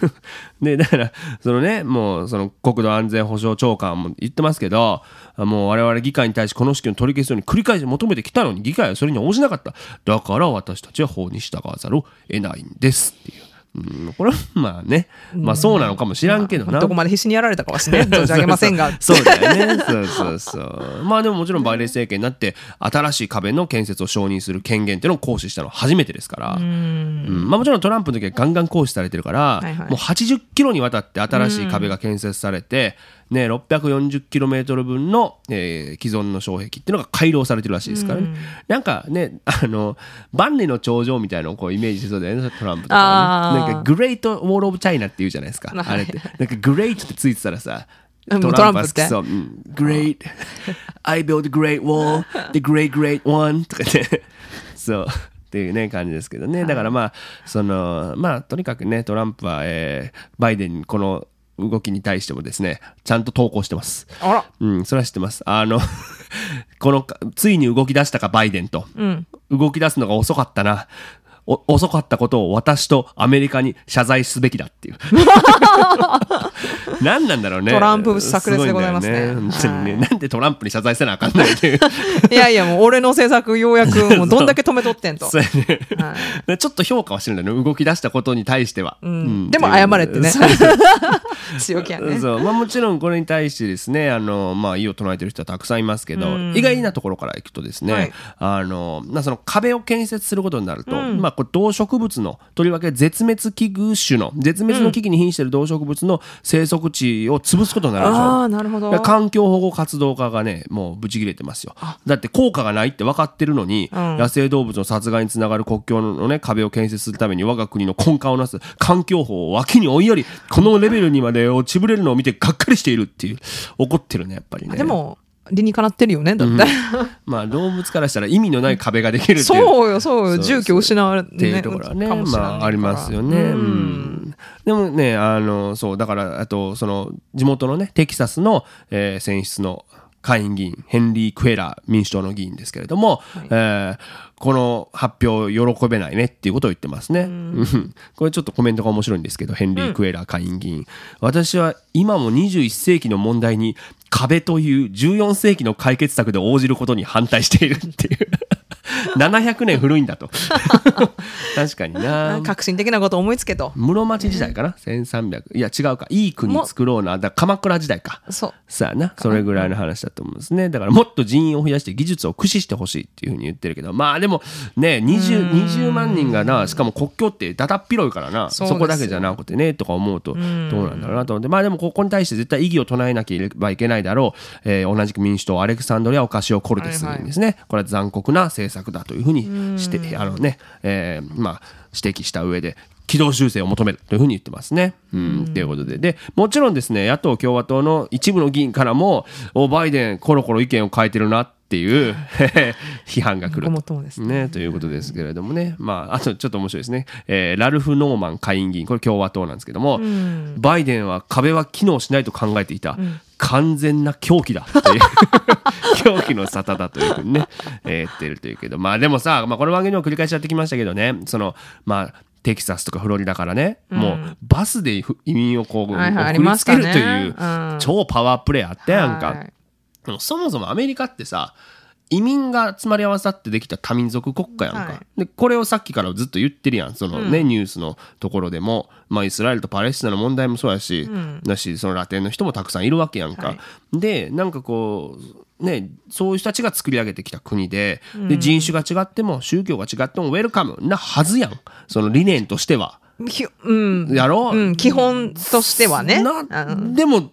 でだからそのねもうその国土安全保障長官も言ってますけどもう我々議会に対しこの資金を取り消すように繰り返し求めてきたのに議会はそれに応じなかっただから私たちは法に従わざるを得ないんですっていう。うん、これはまあね、まあそうなのかもしらんけどな。どこまで必死にやられたかはしね、存じ上げませんが。そうだよね。そうそうそう。まあでももちろんバイデン政権になって新しい壁の建設を承認する権限っていうのを行使したのは初めてですから。うんまあもちろんトランプの時はガンガン行使されてるから、いはいもう80キロにわたって新しい壁が建設されて、ね、640キロメートル分の、えー既存の障壁っていうのが改良されてるらしいですからね。なんかね、あの、万里の長城みたいなのをこうイメージしそうだよね、トランプとかはね。なんかグレートウォール・オブ・チャイナって言うじゃないですか。はいあれって。なんかグレートってついてたらさ、うんトトランプって？そう。うん Great. I built a great wall. The great great one. とか言って。そう。っていうね、感じですけどね。だからまあ、その、まあ、とにかくね、トランプは、えーバイデンにこの動きに対してもですね、ちゃんと投稿してます。あら。うん、それは知ってます。あの、この、ついに動き出したか、バイデンと。動き出すのが遅かったな。お遅かったことを私とアメリカに謝罪すべきだっていう。何なんだろうね。トランプ炸裂でございますね。ね。はい。なんでトランプに謝罪せなあかんないっていう。いやいや、もう俺の政策ようやくもうどんだけ止めとってんと。ね。はちょっと評価はしてるんだよね。動き出したことに対しては。うん。でも謝れってね。強気やね。そう。まあ、もちろんこれに対してですねあの、まあ、異を唱えてる人はたくさんいますけど、意外なところからいくとですね、はい。あのまあ、その壁を建設することになると、まあ、これ動植物のとりわけ絶滅危惧種の絶滅の危機に瀕している動植物の生息地を潰すことになるでしょ。ああ、なるほど。環境保護活動家がねもうブチ切れてますよだって効果がないって分かってるのに、野生動物の殺害につながる国境のね壁を建設するために我が国の根幹をなす環境法を脇に追いやりこのレベルにまで落ちぶれるのを見てがっかりしているっていう怒ってるねやっぱりねでも、理にかなってるよね、だって。まあ動物からしたら意味のない壁ができるっていうそうよ、そうよ。住居失われっていうところはね、まあ、ありますよね。ううんん。でもね、あの、そう、だから、あと、その、地元のね、テキサスの、えー選出の下院議員、ヘンリー・クエラー民主党の議員ですけれども、えーこの発表喜べないねっていうことを言ってますね。うん これちょっとコメントが面白いんですけど、ヘンリー・クエラー下院議員。私は今も21世紀の問題に壁という14世紀の解決策で応じることに反対しているっていう。700年古いんだと。確かにな。革新的なこと思いつけと。室町時代かな？1300いや違うか。いい国作ろうな。だ鎌倉時代か。そう。さあな。それぐらいの話だと思うんですね。だからもっと人員を増やして技術を駆使してほしいっていうふうに言ってるけど。まあでもね 20, 20万人がなしかも国境ってだだっ広いからな。そこだけじゃなくてねとか思うとどうなんだろうなと思って。まあでもここに対して絶対異議を唱えなければいけないだろう、えー同じく民主党アレクサンドリア・オカシオ・コルテスはいはい。ですね、これは残酷な政策だというふうにしてあのね、えーまあ指摘した上で軌道修正を求めるというふうに言ってますね。うん、ということで。で、もちろんですね、野党共和党の一部の議員からも、お、バイデン、コロコロ意見を変えてるなっていう 批判が来るともですね。ということですけれどもね。まあ、あとちょっと面白いですね。えーラルフ・ノーマン下院議員、これ共和党なんですけども、バイデンは壁は機能しないと考えていた。完全な狂気だっていう。狂気の沙汰だというふうにね、えー言ってるというけど。まあでもさ、まあ、この番組でも繰り返しやってきましたけどね。そのまあテキサスとかフロリダからね、もうバスで移民をこう、はいはいあり送りつけるといううん。超パワープレイあったやんか、はいそもそもアメリカってさ移民が集まり合わさってできた多民族国家やんか、はい。でこれをさっきからずっと言ってるやん。そのね、ニュースのところでも、まあ、イスラエルとパレスチナの問題もそうやし、だしそのラテンの人もたくさんいるわけやんか、はい。でなんかこうねそういう人たちが作り上げてきた国でで人種が違っても宗教が違ってもウェルカムなはずやん。その理念としては。ひうん。やろう？ん、基本としてはね。でも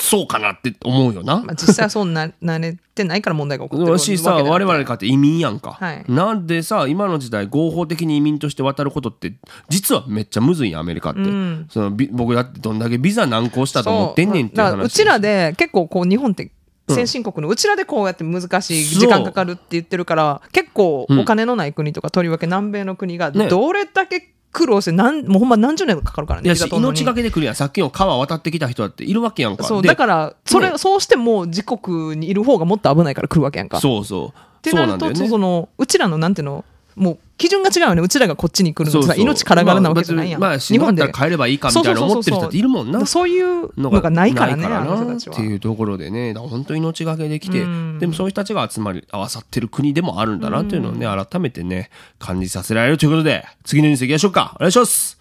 そうかなって思うよな。まあ、実際はそうな慣れてないから問題が起こってるわし さ我々かって移民やんか、はい。なんでさ今の時代合法的に移民として渡ることって実はめっちゃむずいアメリカって、ん。そのび僕だってどんだけビザ難航したと思ってんねんっていうだ話。からうちらで結構こう日本って先進国のうちらでこうやって難しい時間かかるって言ってるから結構お金のない国とかとりわけ南米の国がね。どれだけ苦労してなんもうほんま何十年かかるからねいや命がけで来るやん。さっきの川渡ってきた人だっているわけやんか。でそうだからそれ、ねそうしても自国にいる方がもっと危ないから来るわけやんか。そうそう。ってなるとそね。そのうちらのなんていうのもう基準が違うよね。うちらがこっちに来るのさそうそう。命からがらなわけじゃないやん、まあ、まあ死んだったら帰ればいいかみたいな思ってる人っているもんな。そういうのがないからねあの人なたちは。っていうところでね本当に命がけできてうん。でもそういう人たちが集まり合わさってる国でもあるんだなっていうのをね改めてね感じさせられるということで次のニュースいきましょうか。お願いします。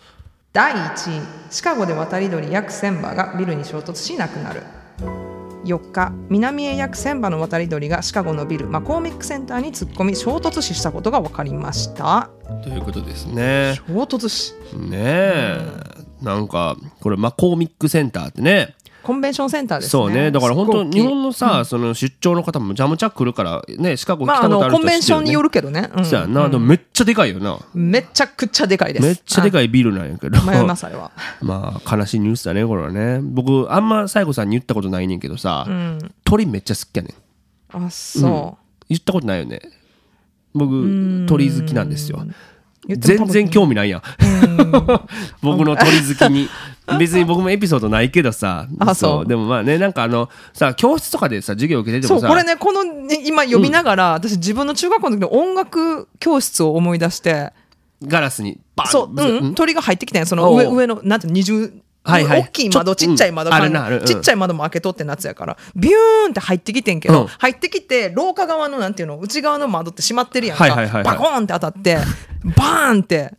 第1位シカゴで渡り鳥約1000羽がビルに衝突しなくなる4日南へ約1000羽の渡り鳥がシカゴのビルマコーミックセンターに突っ込み衝突死したことが分かりました。ということですね。衝突死。ねえ。なんかこれマコーミックセンターってねコンベンションセンターですね。そうね。だから本当日本のさ、その出張の方もジャムチャック来るからねシカゴ来たことある人のコンベンションによるるけどね、うん。そうやな、でもめっちゃでかいよな。めちゃくちゃでかいです。めっちゃでいかいビルなんやけど。迷い。ますあれは。まあ悲しいニュースだねこれはね。僕あんま西郷さんに言ったことないねんけどさ、うん。鳥めっちゃ好きやねん。あそ言ったことないよね。僕鳥好きなんですよ。全然興味ないやん。僕の鳥好きに 別に僕もエピソードないけどさ。あそう。でもまあねなんかあのさ教室とかでさ授業受けててもさ。そうこれねこのね今読みながら、私自分の中学校の時の音楽教室を思い出して。ガラスにバン。そう、うん、鳥が入ってきたんや。その上上のなんて二重はいはい。大きい窓ちっちゃい窓うん。ちっちゃい窓も開けとって夏やから。ビューンって入ってきてんけど、うん。入ってきて廊下側のなんていうの内側の窓って閉まってるやんか、はいはいはいはい。バコーンって当たってバーンって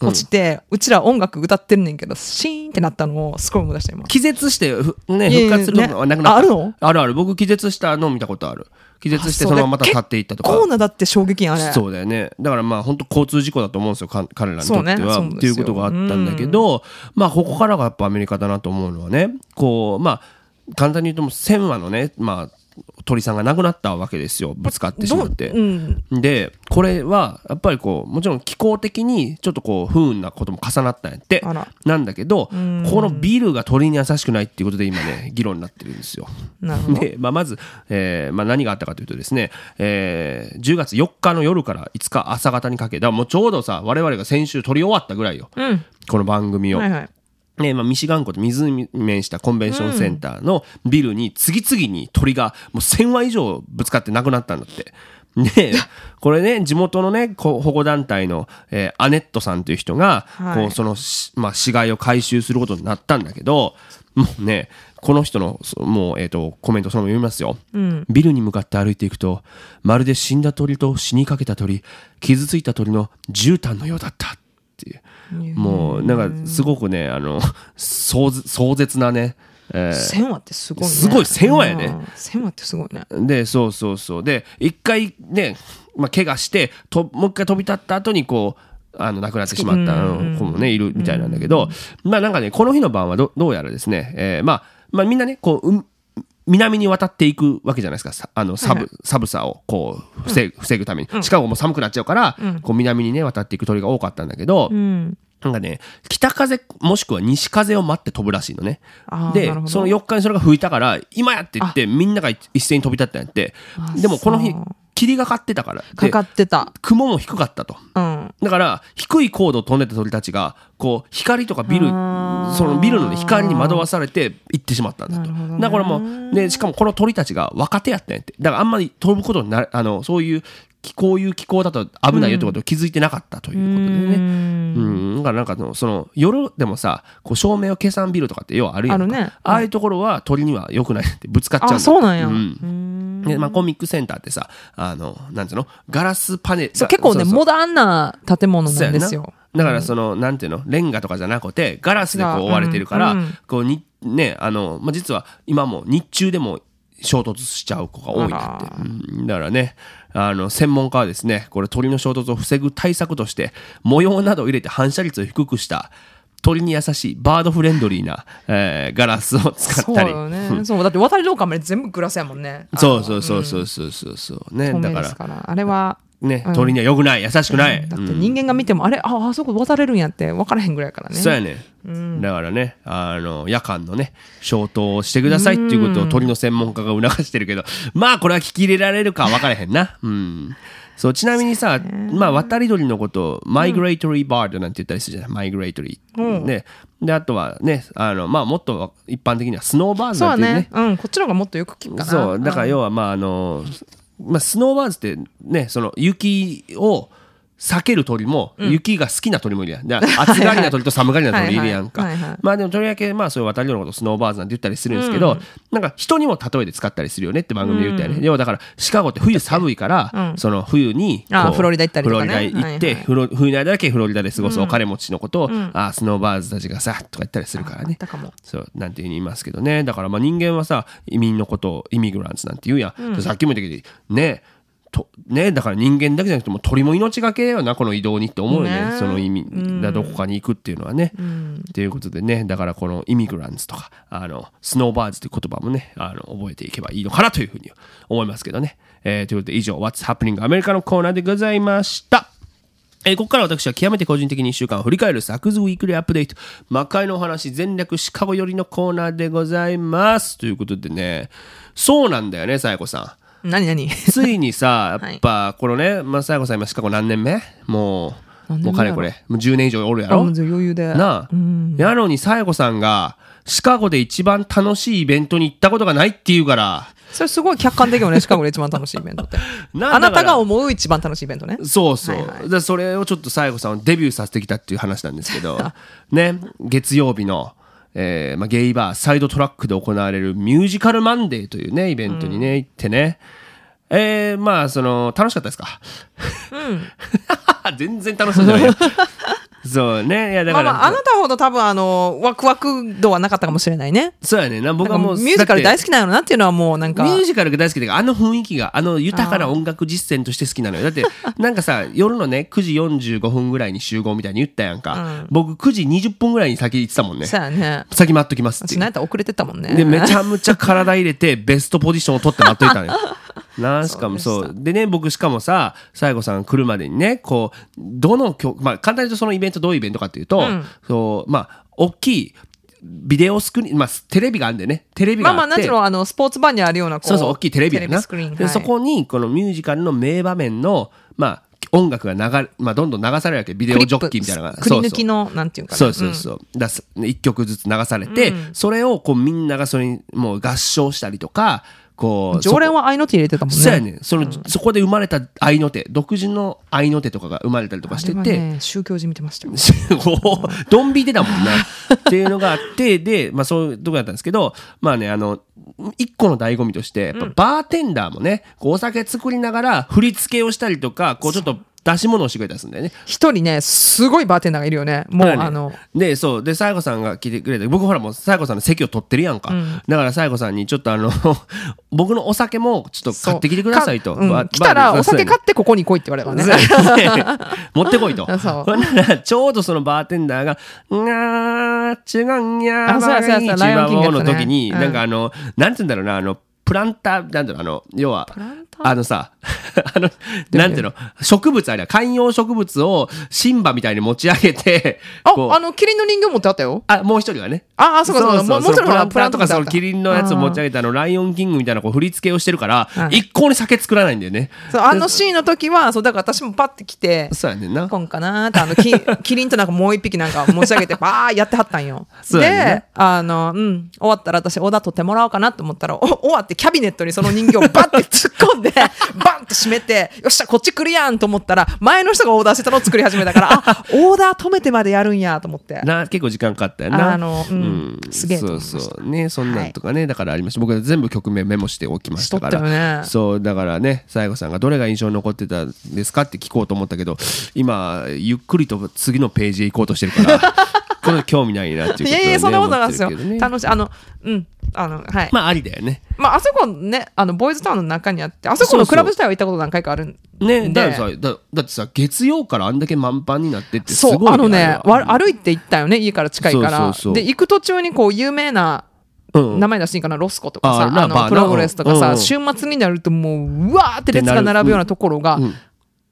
落ちて、うちら音楽歌ってんねんけどシーンってなったのをすごい思い出した今。気絶してふね復活するのがなくなった。ねああるの？あるある。僕気絶したの見たことある。気絶してあそのまままた立っていったとか。結構なだって衝撃あれそうだよね。だからまあ本当交通事故だと思うんですよか彼らにとっては、ねっていうことがあったんだけど、まあここからがやっぱアメリカだなと思うのはねこうまあ簡単に言うともう1000羽のねまあ鳥さんが亡くなったわけですよ。ぶつかってしまって。どううん。でこれはやっぱりこうもちろん気候的にちょっとこう不運なことも重なったんやって。なんだけどこん。のビルが鳥に優しくないっていうことで今ね議論になってるんですよ。で、まあ、まず、えーまあ、何があったかというとですね、えー10月4日の夜から5日朝方にかけだからもうちょうどさ我々が先週撮り終わったぐらいよ、うん。この番組を。はいはいねまあ、ミシガン湖と湖に面したコンベンションセンターのビルに次々に鳥がもう1000羽以上ぶつかって亡くなったんだって。で、これね、地元のね、保護団体の、えーアネットさんという人が、はいこう、そのし、まあ、死骸を回収することになったんだけど、もうね、この人の、そもう、えっ、と、コメントそのまま読みますよ。ビルに向かって歩いていくと、まるで死んだ鳥と死にかけた鳥、傷ついた鳥の絨毯のようだったっていう。もう、なんか、すごくね、あの、壮絶壮絶なね、えー千話ってすごいね。すごい千話やね。うん。千話ってすごいね。で、そうそうそう。で、一回ね、まあ、怪我して、ともう一回飛び立った後に、こう、あの、亡くなってしまったうん子もね、いるみたいなんだけど、まあなんかね、この日の晩はどどうやらですね、えーまあ、まあみんなね、こう、うん南に渡っていくわけじゃないですか。さあの、サブ、はいは寒さを、こう、防ぐ、防ぐために。シカゴも寒くなっちゃうから、こう、南にね、渡っていく鳥が多かったんだけど、うんなんかね、北風もしくは西風を待って飛ぶらしいのねでその4日にそれが吹いたから、今やって言って、みんなが一斉に飛び立ったんやってあ。でもこの日霧がかってたから。でかかってた雲も低かったと。うんだから、低い高度を飛んでた鳥たちが、こう、光とかビル、そのビルの光に惑わされて行ってしまったんだと。ねだからもう、で、しかもこの鳥たちが若手やったんやって。だからあんまり飛ぶことになる、あの、そういう、こういう気候だと危ないよってことを気づいてなかったということでね。うん、だからなんかのその夜でもさこう照明を消さんビルとかって要はあるやんか。あるね。ああいうところは鳥には良くないってぶつかっちゃうあそうなんや。うん。うん。でまあ、コミックセンターってさあのなんていうの？ガラスパネル。そう結構ねモダンな建物ななんですよ。だからその、なんていうの？レンガとかじゃなくてガラスでこう覆われてるから、こうにねあの、まあ、実は今も日中でも衝突しちゃう子が多いんだって。うん。だからねあの専門家はですねこれ鳥の衝突を防ぐ対策として模様などを入れて反射率を低くした鳥に優しいバードフレンドリーな、えーガラスを使そうったり。よね、そうだって渡り廊下まで全部グラスやもんね。そうそうそうそうそうそうそう。ね透だから。あれはね鳥には良くない優しくない、だって人間が見ても、あれ？ああそこ渡れるんやって分からへんぐらいやからね。そうやね、だからねあの夜間のね消灯をしてくださいっていうことを鳥の専門家が促してるけどまあこれは聞き入れられるかは分からへんな。うん。そうちなみにさ、まあ、渡り鳥のことをマイグレートリーバードなんて言ったりするじゃない、マイグレートリー、ね。であとはねあの、まあ、もっと一般的にはスノーバーズそうなんてね。ね。うんこっちの方がもっとよく聞くかな。そうだから要はまああの、まあ、スノーバーズってねその雪を避ける鳥も、雪が好きな鳥もいるやん。暑がりな鳥と 寒がりな鳥いるやんか。まあでもとりわけまあそういう渡り鳥のことをスノーバーズなんて言ったりするんですけど、なんか人にも例えで使ったりするよねって番組で言ったよね。要はだからシカゴって冬寒いから、その冬にフロリダ行ったりとかね。フロリダ行って、冬の間だけフロリダで過ごすお金持ちのことを、あスノーバーズたちがさとか言ったりするからね。そうなんていうふうに言いますけどね。だからまあ人間はさ移民のことをイミグランツなんて言うやん、さっきも言ったけどねとねだから人間だけじゃなくても鳥も命がけよなこの移動にって思うよね。ね。その意味だどこかに行くっていうのはね。っていうことでね。だからこのイミグランツとかあのスノーバーズという言葉もねあの覚えていけばいいのかなというふうに思いますけどね。えーということで以上 What's Happening アメリカのコーナーでございました。えーここから私は極めて個人的に1週間を振り返るサクズウィークリーアップデート。魔界のお話全略シカゴ寄りのコーナーでございます。ということでね。そうなんだよねさやこさん何何？ついにさやっぱこのねまあさん今シカゴ何年目？もうもうかれこれ。もう10年以上おるやろ？余裕で。なあ、やのにさやこさんがシカゴで一番楽しいイベントに行ったことがないっていうから。それすごい客観的よねシカゴで一番楽しいイベントって。なあなたが思う一番楽しいイベントね。そうそう、はいはい。でそれをちょっと西郷さんをデビューさせてきたっていう話なんですけど。ね。月曜日の、えーまあ、ゲイバーサイドトラックで行われるミュージカルマンデーというねイベントにね、行ってね。えー、まあその楽しかったですか？全然楽しそうじゃないよそうね。いやだから、まあまああなたほど多分あのワクワク度はなかったかもしれないね。そうやね。んな僕はもうミュージカル大好好きなのなっていうのはもうなんか。ミュージカルが大好きであの雰囲気があの豊かな音楽実践として好きなのよ。だって なんかさ夜のね9時45分ぐらいに集合みたいに言ったやんか、僕9時20分ぐらいに先行ってたもんね。そうやね。先待っときますって。私なんやったら遅れてたもんね。でめちゃめちゃ体入れてベストポジションを取って待っといたのよ なしかもそうでね僕しかもさ西郷さん来るまでにねこうどの曲まあ簡単に言うとそのイベントどういうイベントかっていうと、そうまあ大きいビデオスクリーン、まあ、テレビがあるんでね。テレビがあって、まあまあなんていうのあのスポーツバーにあるようなこそうそう大きいテレビやな。スクリーン。で、はい。そこにこのミュージカルの名場面のまあ音楽が流れ、まあ、どんどん流されるわけビデオジョッキーみたいなのが。くり抜きのなんていうかな。そうそうそう。だす一曲ずつ流されて、それをこうみんながそれにもう合唱したりとか、こう。常連は合いの手入れてたもんね。そうやねん。その、そこで生まれた愛の手、独自の愛の手とかが生まれたりとかしてて、ね宗教じみてましたよ。こうドン引いてたもんな。っていうのがあって、で、まあそういうとこだったんですけど、まあね、あの、一個の醍醐味として、バーテンダーもね、こうお酒作りながら振り付けをしたりとか、こうちょっと出し物をしてくれたりするんだよね。一人ねすごいバーテンダーがいるよね。もうだからねあのでそう。で西郷さんが来てくれて僕ほらもう西郷さんの席を取ってるやんか、だから西郷さんにちょっとあの 僕のお酒もちょっと買ってきてくださいと、そうかうん。ば来たらばお酒買ってここに来いって言われた ね。持ってこいと。そう。ほんなら、ちょうどそのバーテンダーが、うがー、違うんやあそうやそう。やそうやライオンキングやったね。の時に、うんなんかあの、なんて言うんだろうな、あの、プランター、なんだろう、あの、要は、あのさ、あの、なんていうの、植物あれや、観葉植物をシンバみたいに持ち上げて、ああのキリンの人形持ってあったよ。あ、もう一人はね。ああそうかそうか。もう一人プランはプランターとかそのキリンのやつを持ち上げたあのライオンキングみたいなこう振り付けをしてるから、はい一向に酒作らないんだよね。そうあのシーンの時はそうだから私もパッて来てそうやねんな。こんかなーってあのキ キリンとなんかもう一匹なんか持ち上げて バーやってはったんよ。であのうん終わったら私オーダー取ってもらおうかなと思ったらお終わってキャビネットにその人形をバッて突っ込んで バンって閉めてよっしゃこっち来るやんと思ったら前の人がオーダーしてたのを作り始めたからあオーダー止めてまでやるんやと思って。な結構時間かかったよな。あのうんすげえとそうそう。ねそんなんとかね、だからありました。僕は全部曲名メモしておきましたからね。そうだからね西郷さんがどれが印象に残ってたんですかって聞こうと思ったけど今ゆっくりと次のページへ行こうとしてるからこれ興味ないなっていうこといやいやそんなことないはですよ。ね楽しい。あのうん。あのはい。まあありだよね。まあ、あそこね、あの、ボーイズタウンの中にあって、あそこのクラブ自体は行ったこと何回かあるんで。ねだからさだだってさ月曜からあんだけ満帆になってってすごいそう、あのね、あ歩いて行ったよね、家から近いから。そうそうそう。で、行く途中にこう、有名な、うん。名前出していいかな、ロスコとかさ、あの、プログレスとかさ、週末になるともう、うわーって列が並ぶようなところが、うん。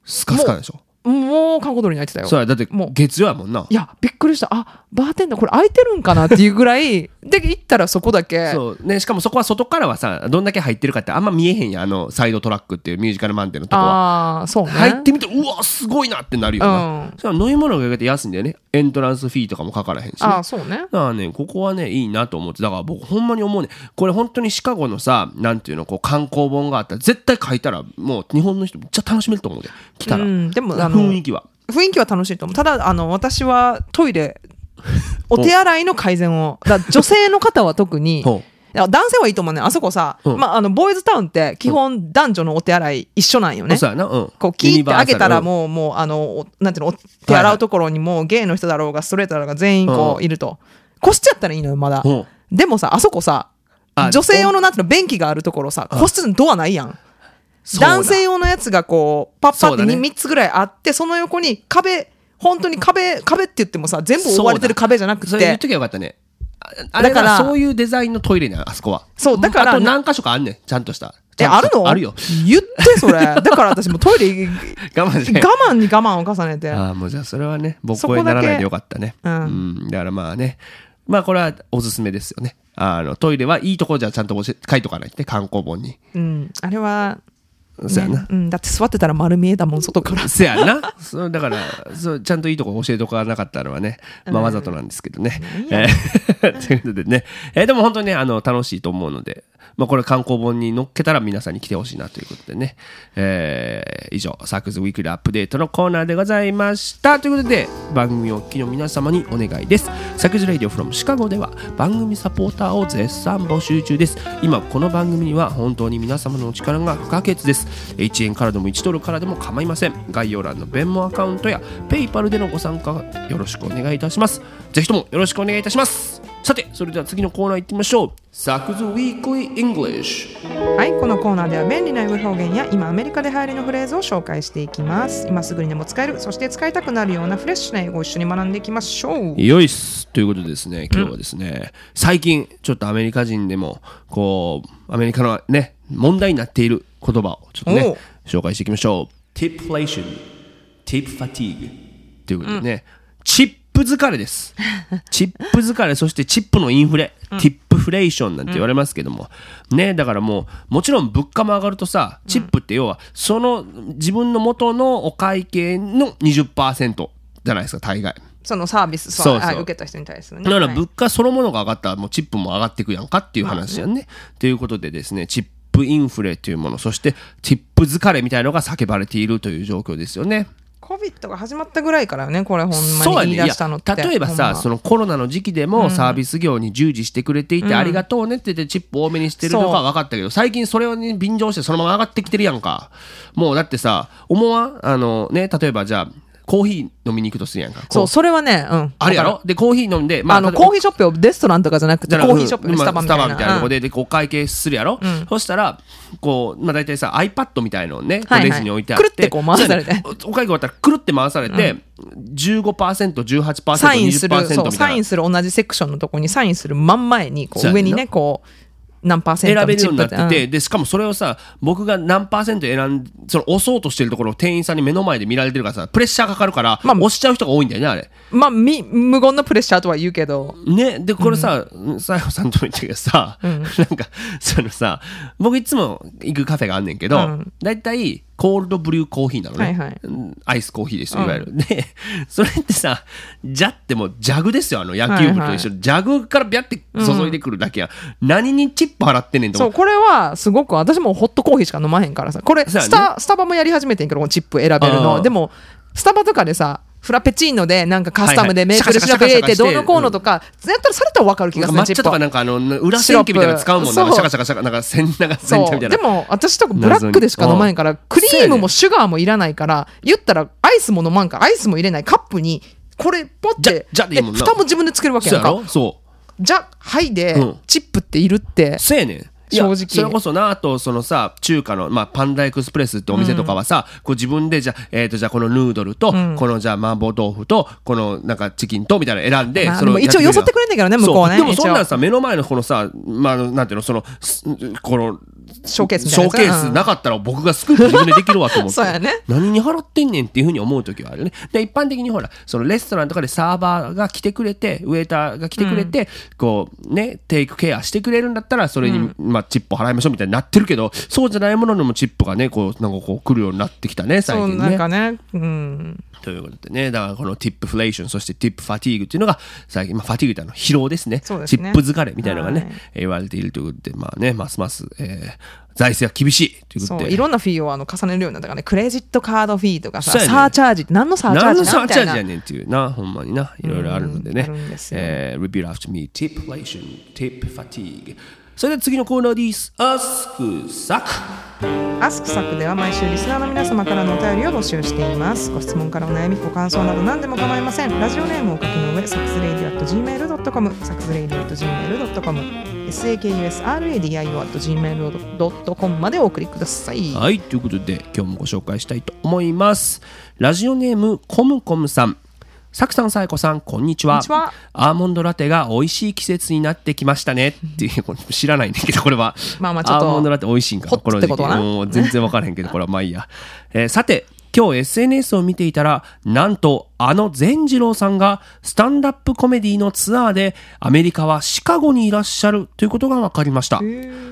スカスカでしょもう、観光通りに入ってたよ。そうやだってもう月曜やもんないや、びっくりした。あ、バーテンダーこれ空いてるんかなっていうぐらい、で、行ったらそこだけ、そうね、しかもそこは外からはさどんだけ入ってるかってあんま見えへんやんあのサイドトラックっていうミュージカルマンデーのとこはああ、そうね。入ってみてうわすごいなってなるよな、うん飲み物が意外と安いんだよねエントランスフィーとかもかからへんしね、ああ、そうね。だからね、ここはね、いいなと思って、だから僕、ほんまに思うね、これ本当にシカゴのさ、なんていうの、こう観光本があったら、絶対書いたら、もう日本の人めっちゃ楽しめると思うで、来たら。うん、でも、あの、雰囲気は。雰囲気は楽しいと思うただあの私はトイレ お手洗いの改善を。だ女性の方は特に 男性はいいと思うねあそこさ、うん。まあ、あのボーイズタウンって基本男女のお手洗い一緒なんよう。ねそうん。こうキーって開けたらう。もうもうあのおなんていうのお手洗うところにもうゲイの人だろうがストレートだろうが全員こうういると。個室やったらいいのよまだ。う。んでもさあそこさあ女性用のなんていうの便器があるところさ個室のドアないやん。男性用のやつがこうパッパってそうだね。3, つぐらいあってその横に壁本当に壁壁って言ってもさ全部覆われてる壁じゃなくそれ言っとてきゃよかったね。ああれだだかからら、そういうデザインのトイレね、あそこは。そうだからあと何箇所かあんねん、ちゃんとした。ちえあるの？あるよ。言ってそれ だから私もトイレ我慢して。我慢に我慢を重ねてああ、もうじゃあそれはね、僕そこだけ声ならないでよかったね。うんうん。だからまあね、まあこれはおすすめですよね。あの、トイレはいいところじゃちゃんと書いとかないとね、観光本に。うんあれは、そうやな。ね。うん、だって座ってたら丸見えだもん外から。せやな。そうだからそう、ちゃんといいとこ教えておかなかったのはね、まあ、わざとなんですけどね。えー。ということでね、えーでも本当にね、あの、楽しいと思うので、まあ、これ観光本に乗っけたら皆さんに来てほしいなということでね。えー以上、サクズ Weekly Update のコーナーでございました。ということで、番組をお聞きの皆様にお願いです。サクズ Radio From Chicago では番組サポーターを絶賛募集中です。今、この番組には本当に皆様のお力が不可欠です。1円からでも1ドルからでも構いません。概要欄の Venmo アカウントや PayPal でのご参加よろしくお願いいたします。ぜひともよろしくお願いいたします。さて、それでは次のコーナー行ってみましょう。サクズ Weekly English。はいこのコーナーでは便利な英語表現や今アメリカで流行りのフレーズを紹介していきます。今すぐにでも使えるそして使いたくなるようなフレッシュな英語を一緒に学んでいきましょう。よいっす。ということでですね今日はですね、最近ちょっとアメリカ人でもこうアメリカのね問題になっている言葉をちょっとね紹介していきましょう。Tipflation Tip fatigue ということでね、チップ疲れです。チップ疲れそしてチップのインフレ、ティップフレーションなんて言われますけども、ねだからもうもちろん物価も上がるとさチップって要はその自分の元のお会計の20%じゃないですか大概。そのサービスそう受けた人に対するね。だからはい。物価そのものが上がったらもうチップも上がっていくやんかっていう話やんね。ということでですねチップインフレというものそしてチップ疲れみたいのが叫ばれているという状況ですよね。COVID が始まったぐらいからねこれほんまに言い出したのって。いや例えばさそののコロナの時期でもサービス業に従事してくれていて、ありがとうねって言ってチップ多めにしてるのが分かったけど最近それをね便乗してそのまま上がってきてるやんか。もうだってさ思わん？あのね例えばじゃあコーヒー飲みに行くとするやんか。こそうそれはねうん。あるやろ？でコーヒー飲んで、るあの例えばコーヒーショップをレストランとかじゃなくてコーヒーショップうんスタバみたいな。スタバみたいなとこうん。で、でこう会計するやろ、そしたらこう、まあ、大体さ iPad みたいのをね、はいはい。レジに置いてあって。くるってこう回されて。おお会計終わったらくるって回されて、15%18%20% サインするみそうサインする同じセクションのとこにサインする真ん前にこう上にねこう何パーセント選べるようになってて、うん。でしかもそれをさ僕が何パーセント選んその押そうとしてるところを店員さんに目の前で見られてるからさプレッシャーかかるから、まあ押しちゃう人が多いんだよねあれ。まあみ無言のプレッシャーとは言うけど。ね、でこれさ、さやさんとも言ったけどさ、なんかそのさ僕いつも行くカフェがあんねんけど、うん。だいたいコールドブリューコーヒーなのね、はいはい。うんアイスコーヒーですよいわゆる、で それってさジャってもうジャグですよあの野球部と一緒、ジャグからビャって注いでくるだけや、何にチップ払ってんねんと思そうこれはすごく私もホットコーヒーしか飲まへんからさ。これスタ,、スタバもやり始めてんけどこのチップ選べるの。でもスタバとかでさフラペチーノでなんかカスタムでメープルシロップ入れてどうのこうのとか、やったらそれと分かる気がする。抹茶とかなんかあの裏千家みたいなの使うもんなシャカシャカシャカなんかせんなんか煎茶みたいなでも私とかブラックでしか飲まへんからクリームもシュガーもいらないから言ったらアイスも飲まんからアイスも入れない。カップにこれポッてじゃじゃも自分でつけるわけやんか。そじゃはいでうん。チップっているって、そうやねん正直。それこそなあとそのさ中華の、まあ、パンダエクスプレスってお店とかはさ、こう自分でじゃあ、えー、とじゃあこのヌードルと、このじゃあ麻婆豆腐とこのなんかチキンとみたいなの選んで、まあでも一応よ。そってくれんだけどね向こうはねそう。でもそんなんさ目の前のこのさ、まあ、なんていうのそのすこのショーケースみたいなショーケースなかったら僕がスクープ自分でできるわと思って。ね。何に払ってんねんっていうふうに思う時はあるね。で一般的にほらそのレストランとかでサーバーが来てくれてウェーターが来てくれて、こうねテイクケアしてくれるんだったらそれに、まあ、チップを払いましょうみたいになってるけどそうじゃないものにもチップがねこうなんかこう来るようになってきたね最そうなん近ねかね。うん。ということでね、だからこのティップフレーション、そしてティップファティーグっていうのが、最近、まあ、ファティーグってあの疲労ですね。そうですね。チップ疲れみたいなのがね、はい。えー言われているということで、まあね、ますます、えー財政が厳しいということで。そういろんなフィーをあの重ねるようになったからねクレジットカードフィーとかさ、ねサーチャージ何のサーチャー何ジのサーチャージやねんっていうな、ほんまにな、いろいろあるのでね。うんでえー Repeat after me, tip inflation, tip fatigue. それでは次のコーナーです。Ask Sack。アスクサクでは毎週リスナーの皆様からのお便りを募集していますご質問からお悩みご感想など何でも構いませんラジオネームをお書きの上サックスレイディアット gmail.com サックスレイディアット gmail.com sakusradio at gmail.com までお送りくださいはい、ということで今日もご紹介したいと思います。ラジオネームコムコムさん。サクさん、サイコさん、こんにちは。こんにちはアーモンドラテが美味しい季節になってきましたね。っていう、これ知らないんだけど、これは。まあまあちょっとアーモンドラテ美味しいんかこの時期全然わからへんけど、これはまあいいや。えーさて、今日 SNS を見ていたら、なんとあの善次郎さんがスタンダップコメディのツアーでアメリカはシカゴにいらっしゃるということが分かりました。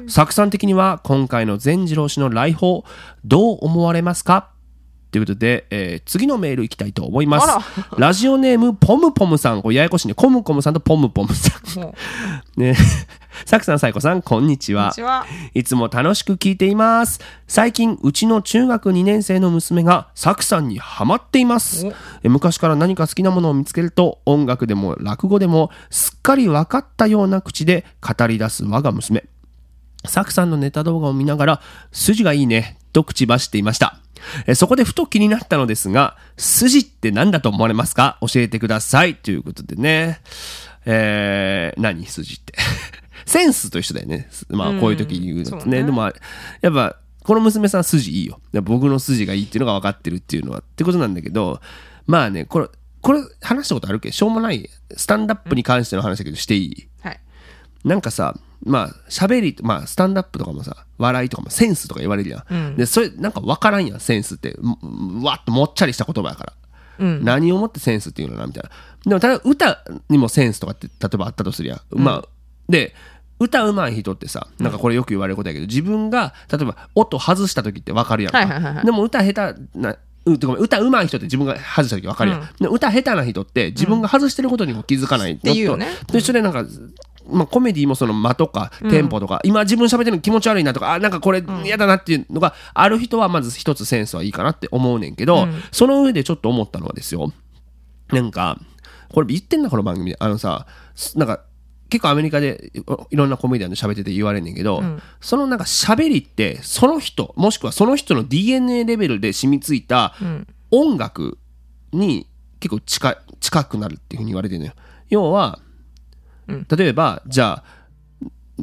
作さん的には今回の善次郎氏の来訪どう思われますか？ということで、えー次のメールいきたいと思いますあ。ラジオネームポムポムさん。これややこしいね。コムコムさんとポムポムさん。も ね。サクさん、サイコさん、こんにちは。ちはいつも楽しく聞いています。最近、うちの中学2年生の娘がサクさんにハマっています昔から何か好きなものを見つけると、音楽でも落語でも、すっかり分かったような口で語り出す我が娘。サクさんのネタ動画を見ながら、筋がいいね、と口走っていました。えそこでふと気になったのですが、筋って何だと思われますか？教えてください。ということでね。えー、何筋って？センスと一緒だよね。まあ、こういう時に言うのってね。そうねでも、やっぱ、この娘さん筋いいよ。僕の筋がいいっていうのが分かってるっていうのは、ってことなんだけど、まあね、これ、これ話したことあるっけ？しょうもない、スタンダップに関しての話だけどしていい？はいなんかさ、まあ、喋り、まあ、スタンダップとかもさ、笑いとかもセンスとか言われるやん。で、それ、なんか分からんやん、センスって。んわっともっちゃりした言葉やから。何をもってセンスっていうのな、みたいな。でも、ただ歌にもセンスとかって、例えばあったとするやん。まあ、で、歌うまい人ってさ、なんかこれよく言われることやけど、自分が、例えば音外した時って分かるやんか。はいはいはいはいでも歌下手な、うごめん歌うまい人って自分が外した時分かるやん。で歌下手な人って自分が外してることにも気づかないのと、ていうよねと一緒でなんか、まあ、コメディもその間とかテンポとか、今自分喋ってるの気持ち悪いなとかあなんかこれ嫌だなっていうのがある人はまず一つセンスはいいかなって思うねんけど、その上でちょっと思ったのはですよなんかこれ言ってんなこの番組で。あのさすなんか結構アメリカでいいろんなコメディアンで喋ってて言われんねんけど、そのなんか喋りってその人もしくはその人の DNA レベルで染みついた音楽に結構近い近くなるっていうふうに言われてるのよ。要は例えばじゃあ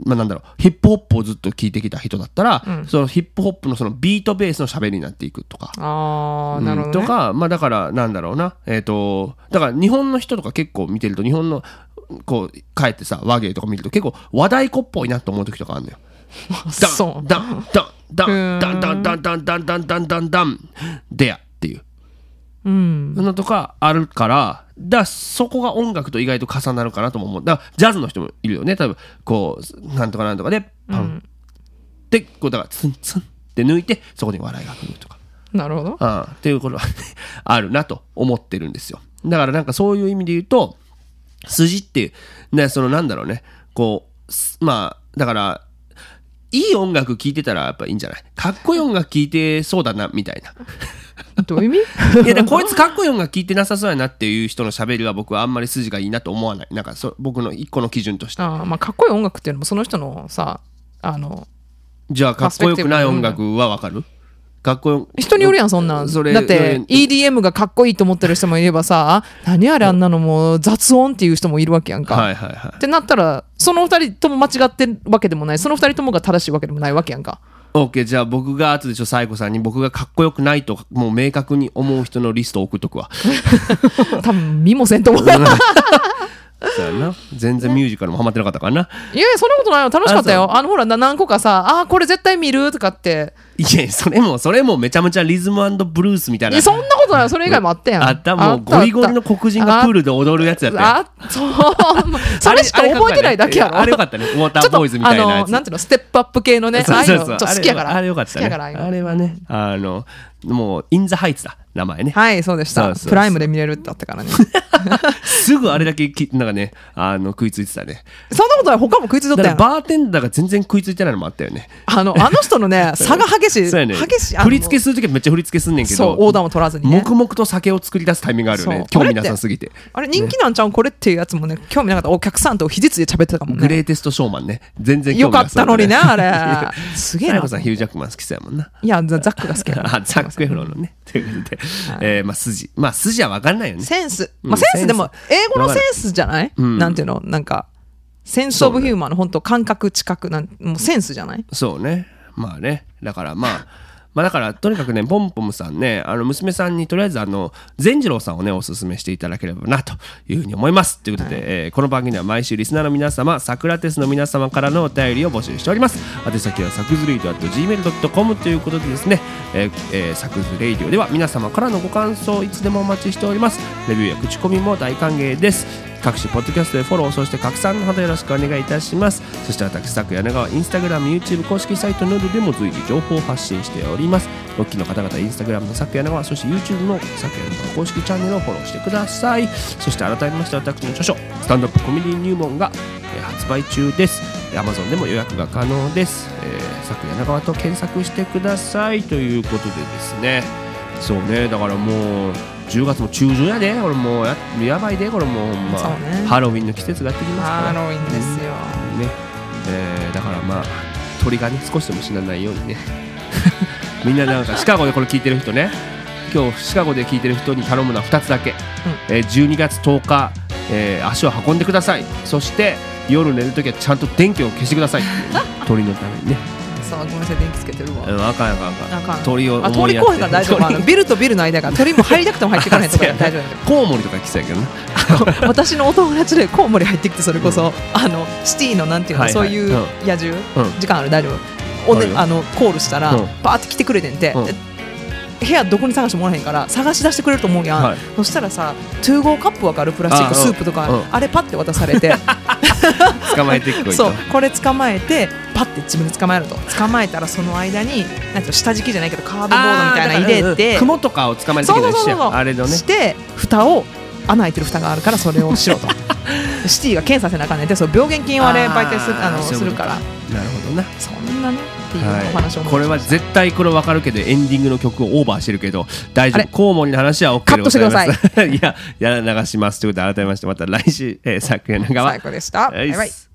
まあ、なんだろうヒップホップをずっと聴いてきた人だったら、そのヒップホップのそのビートベースの喋りになっていくとか、ああなるほど、ね。とか、まあ、だからなんだろうな。えっ、とだから日本の人とか結構見てると日本のこう帰ってさ和芸とか見ると結構和太鼓っぽいなと思う時とかあるのよ。ダ そンダンダンダンダンダンダンダンダンダンダンダンダンでやっていうううん。のとかあるからだそこが音楽と意外と重なるかなとも思う。だからジャズの人もいるよね。多分こうなんとかなんとかでパン、でこうだからツンツンって抜いてそこに笑いが来るとか。なるほど。ああっていうことは あるなと思ってるんですよ。だからなんかそういう意味で言うと筋ってねそのなんだろうね。こうすまあだからいい音楽聴いてたらやっぱいいんじゃない？かっこいい音楽聴いてそうだなみたいなどういう意味？いやでもこいつかっこいい音楽聴いてなさそうやなっていう人の喋りは僕はあんまり筋がいいなと思わない。なんかそ僕の一個の基準として。あーまあかっこいい音楽っていうのもその人のさあのじゃあかっこよくない音楽はわかる？かっこよ人によるやんそんなん。それだって EDM がかっこいいと思ってる人もいればさ何あれあんなのもう雑音っていう人もいるわけやんか、はいはいはい。ってなったらその二人とも間違ってるわけでもない。その二人ともが正しいわけでもないわけやんか OK じゃあ僕が後でちょサイコさんに僕がかっこよくないともう明確に思う人のリストを送っとくわ。多分見もせんと思う そうやな。全然ミュージカルもハマってなかったからな。やそんなことないよ。楽しかったよ。あのほらな何個かさあーこれ絶対見るとかって。いやそれもそれもめちゃめちゃリズムブルースみたいな。いやそんなことないよ。それ以外もあったやん。あった。もうゴリゴリの黒人がプールで踊るやつやったよ。あそうそれしか覚えてないだけやろ。あれよかったね。ウォータちょっとーボーイズみたいなやつ。あのなんていうのステップアップ系のねああいうの。ちょっと好きやから。あれあれよかったね。好きやからああいうの。あれはねあのもうインザハイツだ名前ね。はいそうでした。プライムで見れるってあったからね。すぐあれだけきなんかねあの食いついてたね。そんなことない。他も食いついとっだたやん。からバーテンダーが全然食いついてないのもあったよね。あのあの人のね 差が激しいそうやね。激しい振り付けするときはめっちゃ振り付けすんねんけど。そう横断を取らずにね。黙々と酒を作り出すタイミングがあるよね。興味なさすぎて。あれ人気なんちゃうんこれっていうやつもね興味なかった。お客さんと秘実で喋ってたかもね。グレーテストショーマンね。全然興よかっ味なさそうたのにねあれ。すげえな。さんヒュージャックマン好きそうやもんな。いやザザックが好きやあザック・エフロンのね。ということで、えーまあ筋。まあ筋は分かんないよね。センス、うん。まあ、センスでも英語のセンスじゃない、ん。なんていうの？なんかセンス・オブ・ヒューマンの本当感覚知覚なんもうセンスじゃない？そうね。まあね。だからまあまあだからとにかくねポンポムさんねあの娘さんにとりあえずあの善次郎さんをねおすすめしていただければなというふうに思います。ということで、えーこの番組では毎週リスナーの皆様サクラテスの皆様からのお便りを募集しております。宛先はサクズレイディオ gmail.com ということでですね、えーえーサクズレイディオでは皆様からのご感想いつでもお待ちしております。レビューや口コミも大歓迎です各種ポッドキャストでフォローそして拡散のほどよろしくお願いいたします。そして私作柳川インスタグラム YouTube 公式サイトなどでも随時情報を発信しております。ロッキーの方々インスタグラムの作柳川そして YouTube の作柳川公式チャンネルをフォローしてください。そして改めまして私の著書スタンドアップコメディ入門が、発売中です。Amazon でも予約が可能です、えー、作柳川と検索してください。ということでですね。そうね。だからもう10月も中旬やで。これもうややばいで。これもうほんま、ね。ハロウィンの季節がやってきますから。ハロウィンですよ、ね。えーだからまあ鳥がね少しでも死なないようにね。みんななんかシカゴでこれ聞いてる人ね。今日シカゴで聞いてる人に頼むのは2つだけ、えー12月10日、えー足を運んでください。そして夜寝るときはちゃんと電気を消してください。鳥のためにねさあごめんなさい電気つけてるわ、うんあかんあかんあかん。あかん。鳥をあ鳥来へんから大丈夫。あのビルとビルの間が鳥も入りたくても入ってこないとか 大丈夫。コウモリとか来そうやけどな。私のお友達でコウモリ入ってきてそれこそ、あのシティのなんていうの、はいはい。そういう野獣、うん。時間ある大丈夫。お、ねあのコールしたら、うん。バーって来てくれてんて、部屋どこに探してもらえへんから探し出してくれると思うやん、はい。そしたらさトゥーゴーカップわかる？プラスチックスープとかうん。あれパッて渡されて 捕まえてこいと。そうこれ捕まえてパッて自分で捕まえると。捕まえたらその間になんていうの下敷きじゃないけどカードボードみたいなの入れて雲とかを捕まえる時の一あれのね。して蓋を穴開いてる蓋があるからそれをしろと。シティが検査せなあかんねんて。そう病原菌をあれ媒体するあのするから。なるほどな。そんなねっていうお話をはい、これは絶対これ分かるけどエンディングの曲をオーバーしてるけど大丈夫。コウモリの話は OK カットしてください。でございますいややら流します。ということで改めましてまた来週、えー、昨夜の側。最高でした。バイバイ